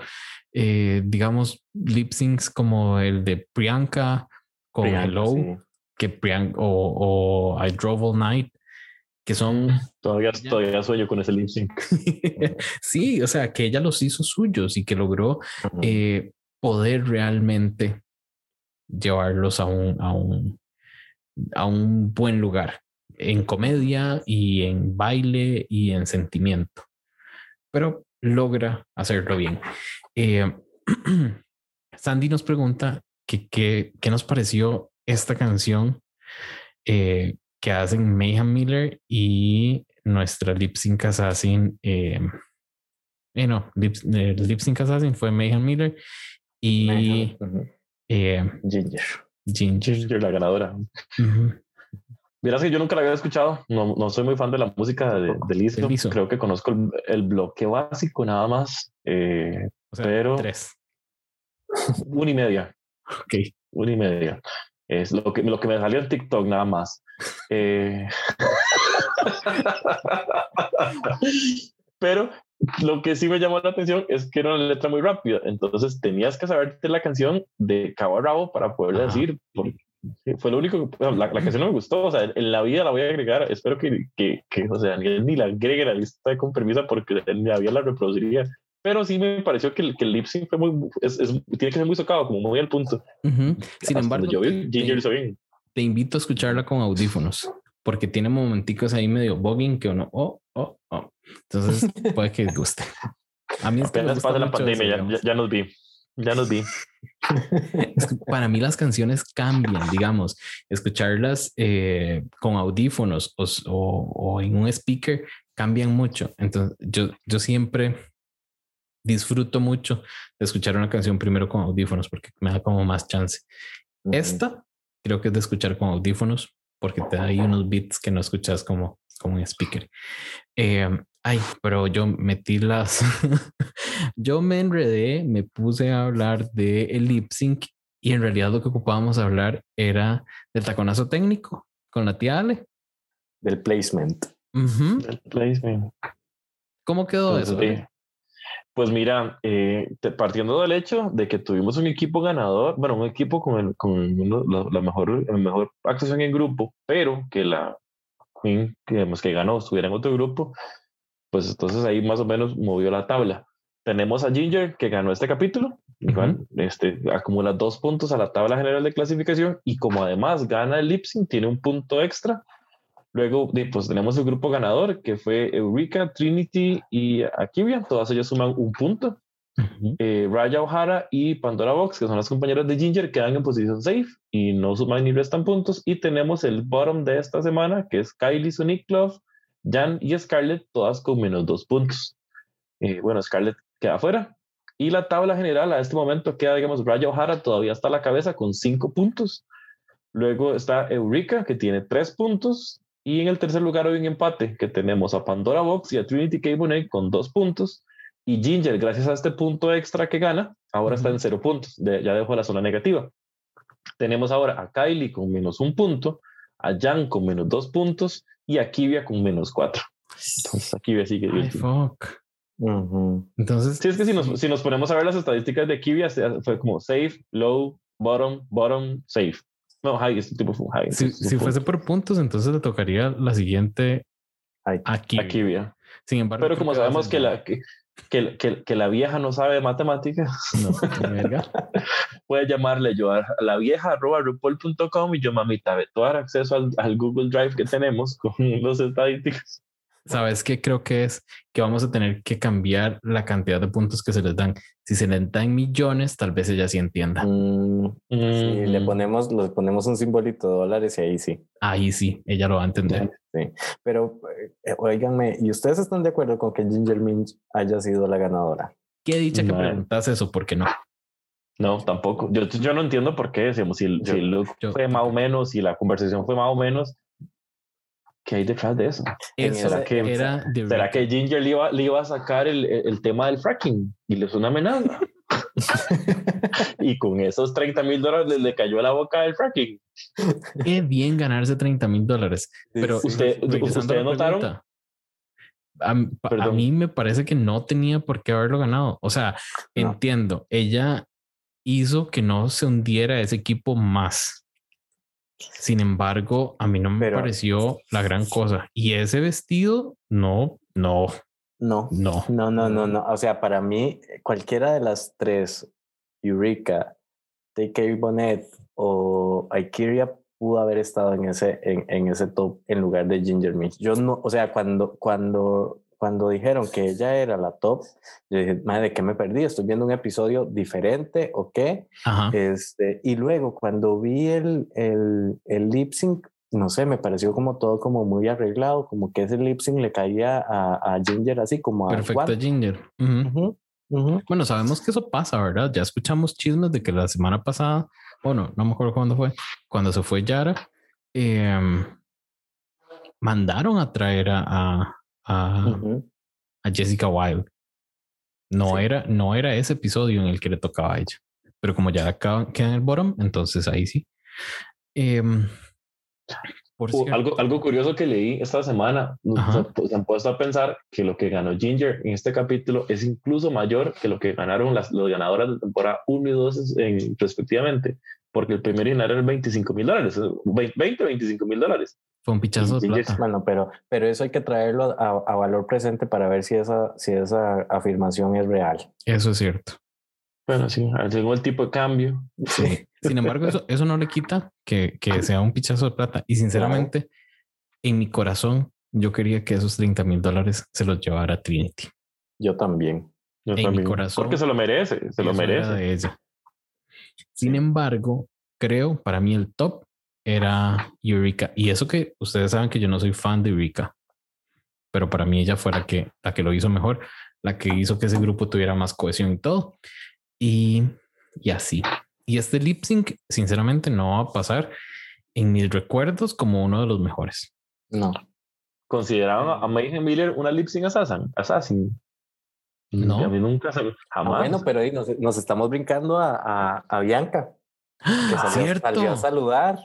eh, digamos, lip syncs como el de Priyanka con Hello, que Priyanka, o, I Drove All Night, que son... Todavía, todavía sueño con ese lip sync. (laughs) sí, o sea, que ella los hizo suyos y que logró eh, poder realmente llevarlos a un, a un, a un buen lugar en comedia y en baile y en sentimiento. Pero logra hacerlo bien. Eh, (clears throat) Sandy nos pregunta que, qué nos pareció esta canción eh, que hacen Mayhem Miller y nuestra lip sync assassin. Eh, eh no, lip, lip sync assassin fue Mayhem Miller y Ginger. Ginger. la ganadora. Verás que yo nunca la había escuchado, no, no soy muy fan de la música de, de Creo que conozco el, bloque básico nada más, eh, pero... Tres. Una y media. Ok. Una y media. Es lo que, lo que me salió en TikTok nada más. Eh, (laughs) pero lo que sí me llamó la atención es que era una letra muy rápida. Entonces tenías que saberte la canción de cabo a rabo para poder decir, fue lo único que la, la, canción no me gustó. O sea, en la vida la voy a agregar. Espero que, que, que o sea, ni, ni la agregue a la lista de con permiso porque en la vida la reproduciría. Pero sí me pareció que, que el lip sync fue muy, es, es, tiene que ser muy socado, como muy al punto. Sin embargo, yo vi, Ginger hizo bien. Te invito a escucharla con audífonos porque tiene momenticos ahí medio bobbing que uno, oh, oh, oh. Entonces (laughs) puede que guste. A mí apenas pasa la pandemia, ya, ya, nos vi. Ya nos vi. (laughs) para mí las canciones cambian, digamos, escucharlas eh, con audífonos o, o, en un speaker cambian mucho. Entonces yo, yo siempre disfruto mucho de escuchar una canción primero con audífonos porque me da como más chance. Esta creo que es de escuchar con audífonos porque te da ahí unos beats que no escuchas como, como un speaker. Eh, Ay, pero yo metí las. (laughs) yo me enredé, me puse a hablar de el lip sync Y en realidad lo que ocupábamos hablar era del taconazo técnico con la tía Ale. Del placement. El placement. ¿Cómo quedó Pues, eso? Pues mira, eh, te- partiendo del hecho de que tuvimos un equipo ganador, bueno, un equipo con, el- con uno- la, la mejor, la mejor actuación en grupo, pero que la Queen, que, digamos, que ganó, estuviera en otro grupo, pues entonces ahí más o menos movió la tabla. Tenemos a Ginger, que ganó este capítulo, igual, este, acumula dos puntos a la tabla general de clasificación y como además gana el Lipsing, tiene un punto extra. Luego, pues tenemos el grupo ganador, que fue Eureka, Trinity y Akivia, todas ellas suman un punto. Ujú. Eh, Raya O'Hara y Pandora Box, que son las compañeras de Ginger, quedan en posición safe y no suman ni restan puntos. Y tenemos el bottom de esta semana, que es Kylie, Sonic Love, Jan y Scarlett, todas con menos dos puntos. Eh, bueno, Scarlett queda afuera. Y la tabla general a este momento queda, digamos, Raya O'Hara todavía está a la cabeza con cinco puntos. Luego está Eureka, que tiene tres puntos. Y en el tercer lugar hay un empate, que tenemos a Pandora Box y a Trinity K. Bonet con dos puntos. Y Ginger, gracias a este punto extra que gana, ahora está en cero puntos. de- ya dejó la zona negativa. Tenemos ahora a Kylie con menos un punto, a Jan con menos dos puntos y a Kivia con menos cuatro. Entonces, a Kivia sigue. Ay, fuck. Ujú. Entonces, Sí, es que si nos, si nos ponemos a ver las estadísticas de Kivia, fue como safe, low, bottom, bottom, safe. No, este tipo fue high. si, si fuese por puntos, entonces le tocaría la siguiente aquí. a Kivia. Sin embargo, Pero como sabemos que la, que, que, que- que la vieja no sabe matemáticas, No, (laughs) puede llamarle yo a la vieja arroba rupol.com y yo, mamita, ve, tú dar acceso al, al Google Drive que tenemos con (laughs) los estadísticas. ¿Sabes qué creo que es? Que vamos a tener que cambiar la cantidad de puntos que se les dan. Si se les dan millones, tal vez ella sí entienda. Mm, sí, le Mm. ponemos, le ponemos un simbolito de dólares y ahí sí. Ahí sí, ella lo va a entender. Sí. Pero, eh, oíganme, ¿y ustedes están de acuerdo con que Ginger Minch haya sido la ganadora? Qué dicha que Mae. preguntas eso, porque no. No, tampoco. Yo, yo no entiendo por qué, decíamos, si, el- Yo- si el look yo fue más o menos, si la conversación fue más o menos, ¿qué hay detrás de eso? Eso ¿Será que- era de ¿Será Rick. que Ginger le iba, le iba a sacar el, el- tema del fracking y le suena amenaza? (laughs) y con esos 30 mil dólares le, le cayó a la boca el fracking. Qué bien ganarse 30 mil dólares. Pero Sí, Usted- a ¿ustedes la notaron? pregunta, A, mí me parece que no tenía por qué haberlo ganado. O sea, No. entiendo, ella hizo que no se hundiera ese equipo más. Sin embargo, a mí no me Pero- pareció la gran cosa. Y ese vestido, no, no, No, no. no, no, no, no. O sea, para mí, cualquiera de las tres, Eureka, TK Bonnet o Aikiria pudo haber estado en ese, en, en ese top en lugar de Ginger Minch. Yo no, o sea, cuando, cuando, cuando dijeron que ella era la top, yo dije, madre, ¿de qué me perdí? Estoy viendo un episodio diferente o qué. Ajá. Este, y luego cuando vi el, el, el lip sync, no sé, me pareció como todo como muy arreglado, como que ese lip sync le caía a, a Ginger así como a Perfecto. Ginger. Bueno, sabemos que eso pasa, ¿verdad? Ya escuchamos chismes de que la semana pasada, bueno, no me acuerdo cuándo fue, cuando se fue Yara, em, mandaron a traer a, a, a- Ujú. a Jessica Wilde. No, Sí. era, no era ese episodio en el que le tocaba a ella, pero como ya acaba- queda en el bottom, entonces ahí sí. Em, por Uh, algo, algo curioso que leí esta semana, Ajá. se, se han puesto a pensar que lo que ganó Ginger en este capítulo es incluso mayor que lo que ganaron las los ganadoras de temporada 1 y 2 en- respectivamente, porque el primer dinero era 25 mil dólares, 20, 25 mil dólares. Fue un pichazo de plata. Bueno, pero, pero eso hay que traerlo a, a valor presente para ver si esa, si esa afirmación es real. Eso es cierto. Bueno, sí, según el tipo de cambio. Sí. Sin embargo, eso, eso no le quita que, que sea un pichazo de plata. Y sinceramente, en mi corazón, yo quería que esos 30 mil dólares se los llevara Trinity. Yo también. Yo En mi también. corazón. Porque se lo merece, se lo merece. de ella. Sin embargo, creo para mí el top era Eureka. Y eso que ustedes saben que yo no soy fan de Eureka, pero para mí ella fue la que, la que lo hizo mejor, la que hizo que ese grupo tuviera más cohesión y todo. Y, y así. Y este lip sync, sinceramente, no va a pasar en mis recuerdos como uno de los mejores. No. ¿Consideraban a Mayhem Miller una lip sync assassin? assassin? No. A mí nunca se Ah, jamás. bueno, pero ahí nos, nos estamos brincando a, a, a Bianca. Que salió, Cierto. salió a saludar.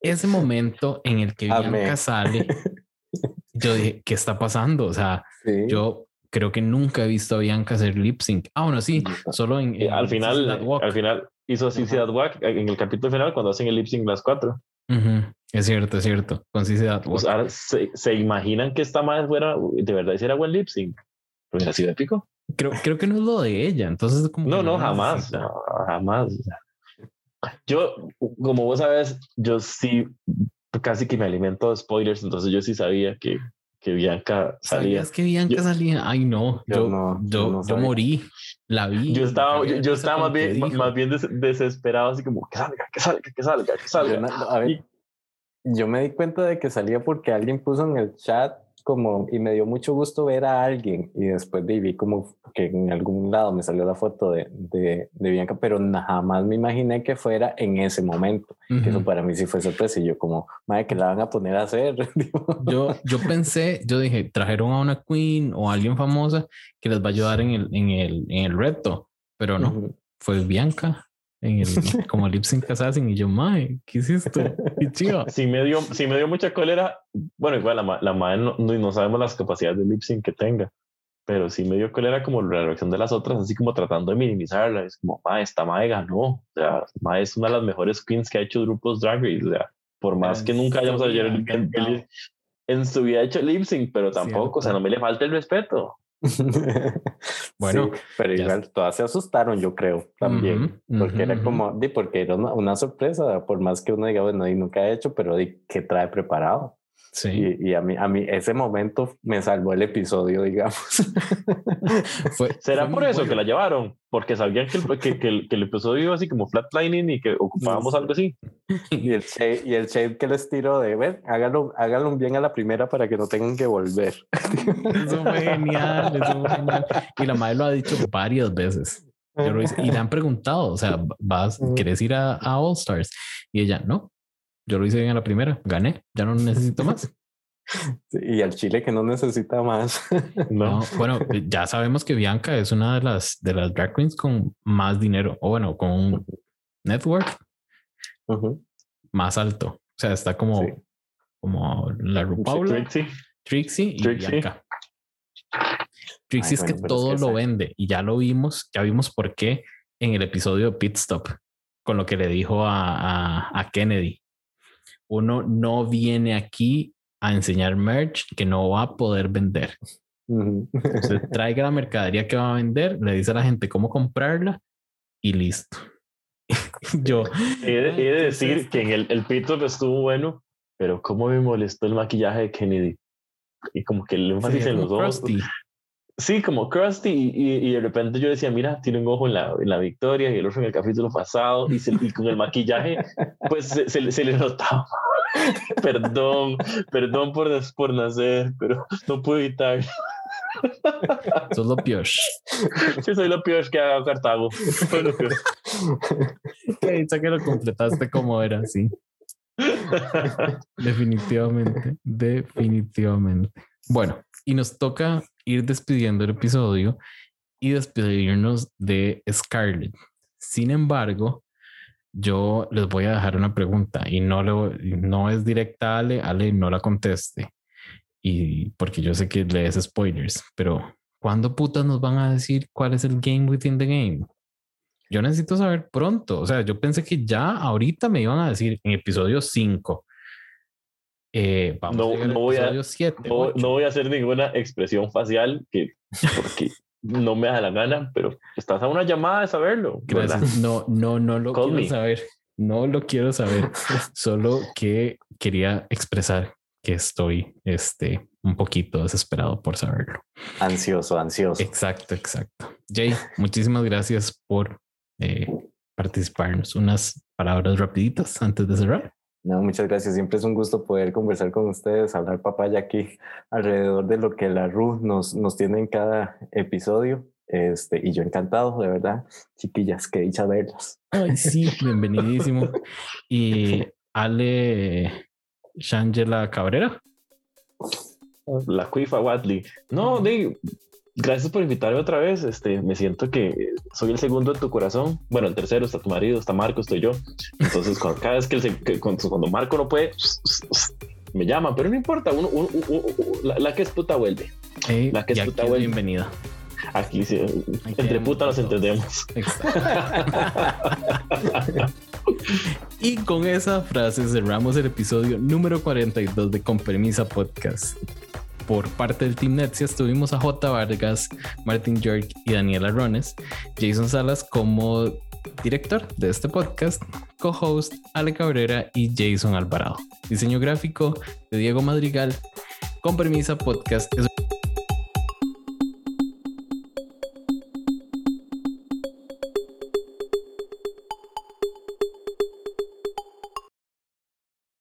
Ese momento en el que Amé. Bianca sale, (laughs) yo dije, ¿qué está pasando? O sea, Sí. yo creo que nunca he visto a Bianca hacer lip sync. Ah, bueno, sí, solo en, en al final, al final hizo That Walk en el capítulo final cuando hacen el lip sync las cuatro. Ujú, Es cierto, es cierto. Con That Pues Walk. ahora se, se imaginan que esta madre fuera de verdad hiciera buen lip sync. Pues ha sido épico. Creo, creo que no es lo de ella. Entonces, como No, no, jamás. no, jamás. Yo, como vos sabes, yo sí casi que me alimento de spoilers, entonces yo sí sabía que, que Bianca salía. ¿Sabías que Bianca Yo- salía? Ay, no. Yo Yo, no, yo, yo no yo morí. La vi. Yo estaba, yo, yo estaba más bien, Dijo. más bien des- desesperado, así como que salga, que salga, que salga, que Yo, salga. a ver, yo me di cuenta de que salía porque alguien puso en el chat como y me dio mucho gusto ver a alguien y después de, vi como que en algún lado me salió la foto de, de, de Bianca, pero jamás me imaginé que fuera en ese momento. Que eso para mí sí fue sorpresa y yo como, madre, que la van a poner a hacer. (laughs) Yo, yo pensé, yo dije, trajeron a una queen o a alguien famosa que les va a ayudar en el, en el, en el reto, pero no, Ujú. fue Bianca en el, como lip sync assassin y yo, mae, ¿qué hiciste? (laughs) Qué chido. Sí me, dio, sí me dio mucha cólera. Bueno, igual la, la madre no, no, sabemos las capacidades de lip sync que tenga, pero sí me dio cólera como la reacción de las otras, así como tratando de minimizarla. Es como, ma, esta madre ganó. O sea, ma es una de las mejores queens que ha hecho grupos Drag Race. O sea, por más que en nunca hayamos ayer cantado. en su vida hecho lip sync, pero tampoco, o sea, Cierto. no me le falta el respeto. (laughs) Bueno, Sí, pero ya igual todas se asustaron, yo creo, también. Ujú, porque era ujú, como, di, porque era una, una sorpresa, por más que uno diga, bueno, y nunca he hecho, pero di, ¿qué trae preparado? Sí. Y, y a, mí, a mí ese momento me salvó el episodio, digamos. (laughs) Fue, (laughs) ¿Será fue por eso que bueno. la llevaron? Porque sabían que el, que, que el, que el episodio iba así como flatlining y que ocupábamos algo así. y, el shade, y el shade que les tiró de, ver, hágalo, hágalo bien a la primera para que no tengan que volver. (laughs) Eso fue genial, eso fue genial. Y la madre lo ha dicho varias veces. Hice- y le han preguntado, o sea, vas. ¿quieres ir a, a All Stars? Y ella, no, yo lo hice bien a la primera, gané, ya no necesito más. (laughs) Sí, Y el chile que no necesita más. (laughs) No. No, bueno, ya sabemos que Bianca es una de las, de las drag queens con más dinero, o bueno, con un network más alto. O sea, está como, Sí. como la RuPaula, Trixie. Trixie y Trixie. Bianca. Trixie es bueno, que es todo que lo vende y ya lo vimos, ya vimos por qué en el episodio de Pit Stop con lo que le dijo a, a, a Kennedy. Uno no viene aquí a enseñar merch que no va a poder vender. Ujú. Usted (laughs) traiga la mercadería que va a vender, le dice a la gente cómo comprarla y listo. (laughs) Yo, He de, he de Ay, ¿qué es decir que en el, el pit stop estuvo bueno, pero cómo me molestó el maquillaje de Kennedy. Y como que el énfasis en los ojos. Sí, como Krusty. Y, y, y de repente yo decía, mira, tiene un ojo en la, en la victoria y el otro en el capítulo pasado. Y, se- y con el maquillaje, pues se, se le- se le notaba. (laughs) perdón, perdón por, por nacer, pero no puedo evitar. Eso es lo peor. Yo soy lo peor que haga Cartago. Fue lo peor. (laughs) Que que lo completaste como era, sí. (laughs) Definitivamente, definitivamente. Bueno, y nos toca ir despidiendo el episodio y despedirnos de Scarlett. Sin embargo, yo les voy a dejar una pregunta y no, le no es directa a Ale, Ale no la conteste. Y porque yo sé que lees spoilers, pero ¿cuándo putas nos van a decir cuál es el game within the game? Yo necesito saber pronto. O sea, yo pensé que ya ahorita me iban a decir en episodio 5. Eh, vamos No- a no voy a- episodio 7. No, no voy a hacer ninguna expresión facial que, porque no me da la gana, pero estás a una llamada de saberlo. Gracias. No, no, no lo Call quiero me. saber. No lo quiero saber. Solo que quería expresar que estoy este, un poquito desesperado por saberlo. ansioso, ansioso. Exacto, exacto. Jay, muchísimas gracias por eh, participarnos. Unas palabras rapiditas antes de cerrar. No, muchas gracias. Siempre es un gusto poder conversar con ustedes, hablar papaya aquí alrededor de lo que la RU nos, nos tiene en cada episodio. Este, y yo encantado, de verdad. Chiquillas, qué dicha verlas. Ay, sí, (laughs) bienvenidísimo. Y (laughs) Ale Shangela Cabrera. La cuifa Watley. No, de, gracias por invitarme otra vez. Este, me siento que soy el segundo en tu corazón. Bueno, el tercero está tu marido, está Marco, estoy yo. Entonces, cuando, cada vez que, el, cuando, Marco no puede, me llama, pero no importa. Uno, la, que es puta vuelve. la que es puta vuelve. Bienvenida. Aquí sí, entre puta nos entendemos. (laughs) y con esa frase cerramos el episodio número 42 de Con Permisa Podcast. Por parte del Team Netsia estuvimos a J. Vargas, Martin York y Daniela Rones, Jason Salas como director de este podcast, co-host Ale Cabrera y Jason Alvarado. Diseño gráfico de Diego Madrigal. Con Permisa Podcast es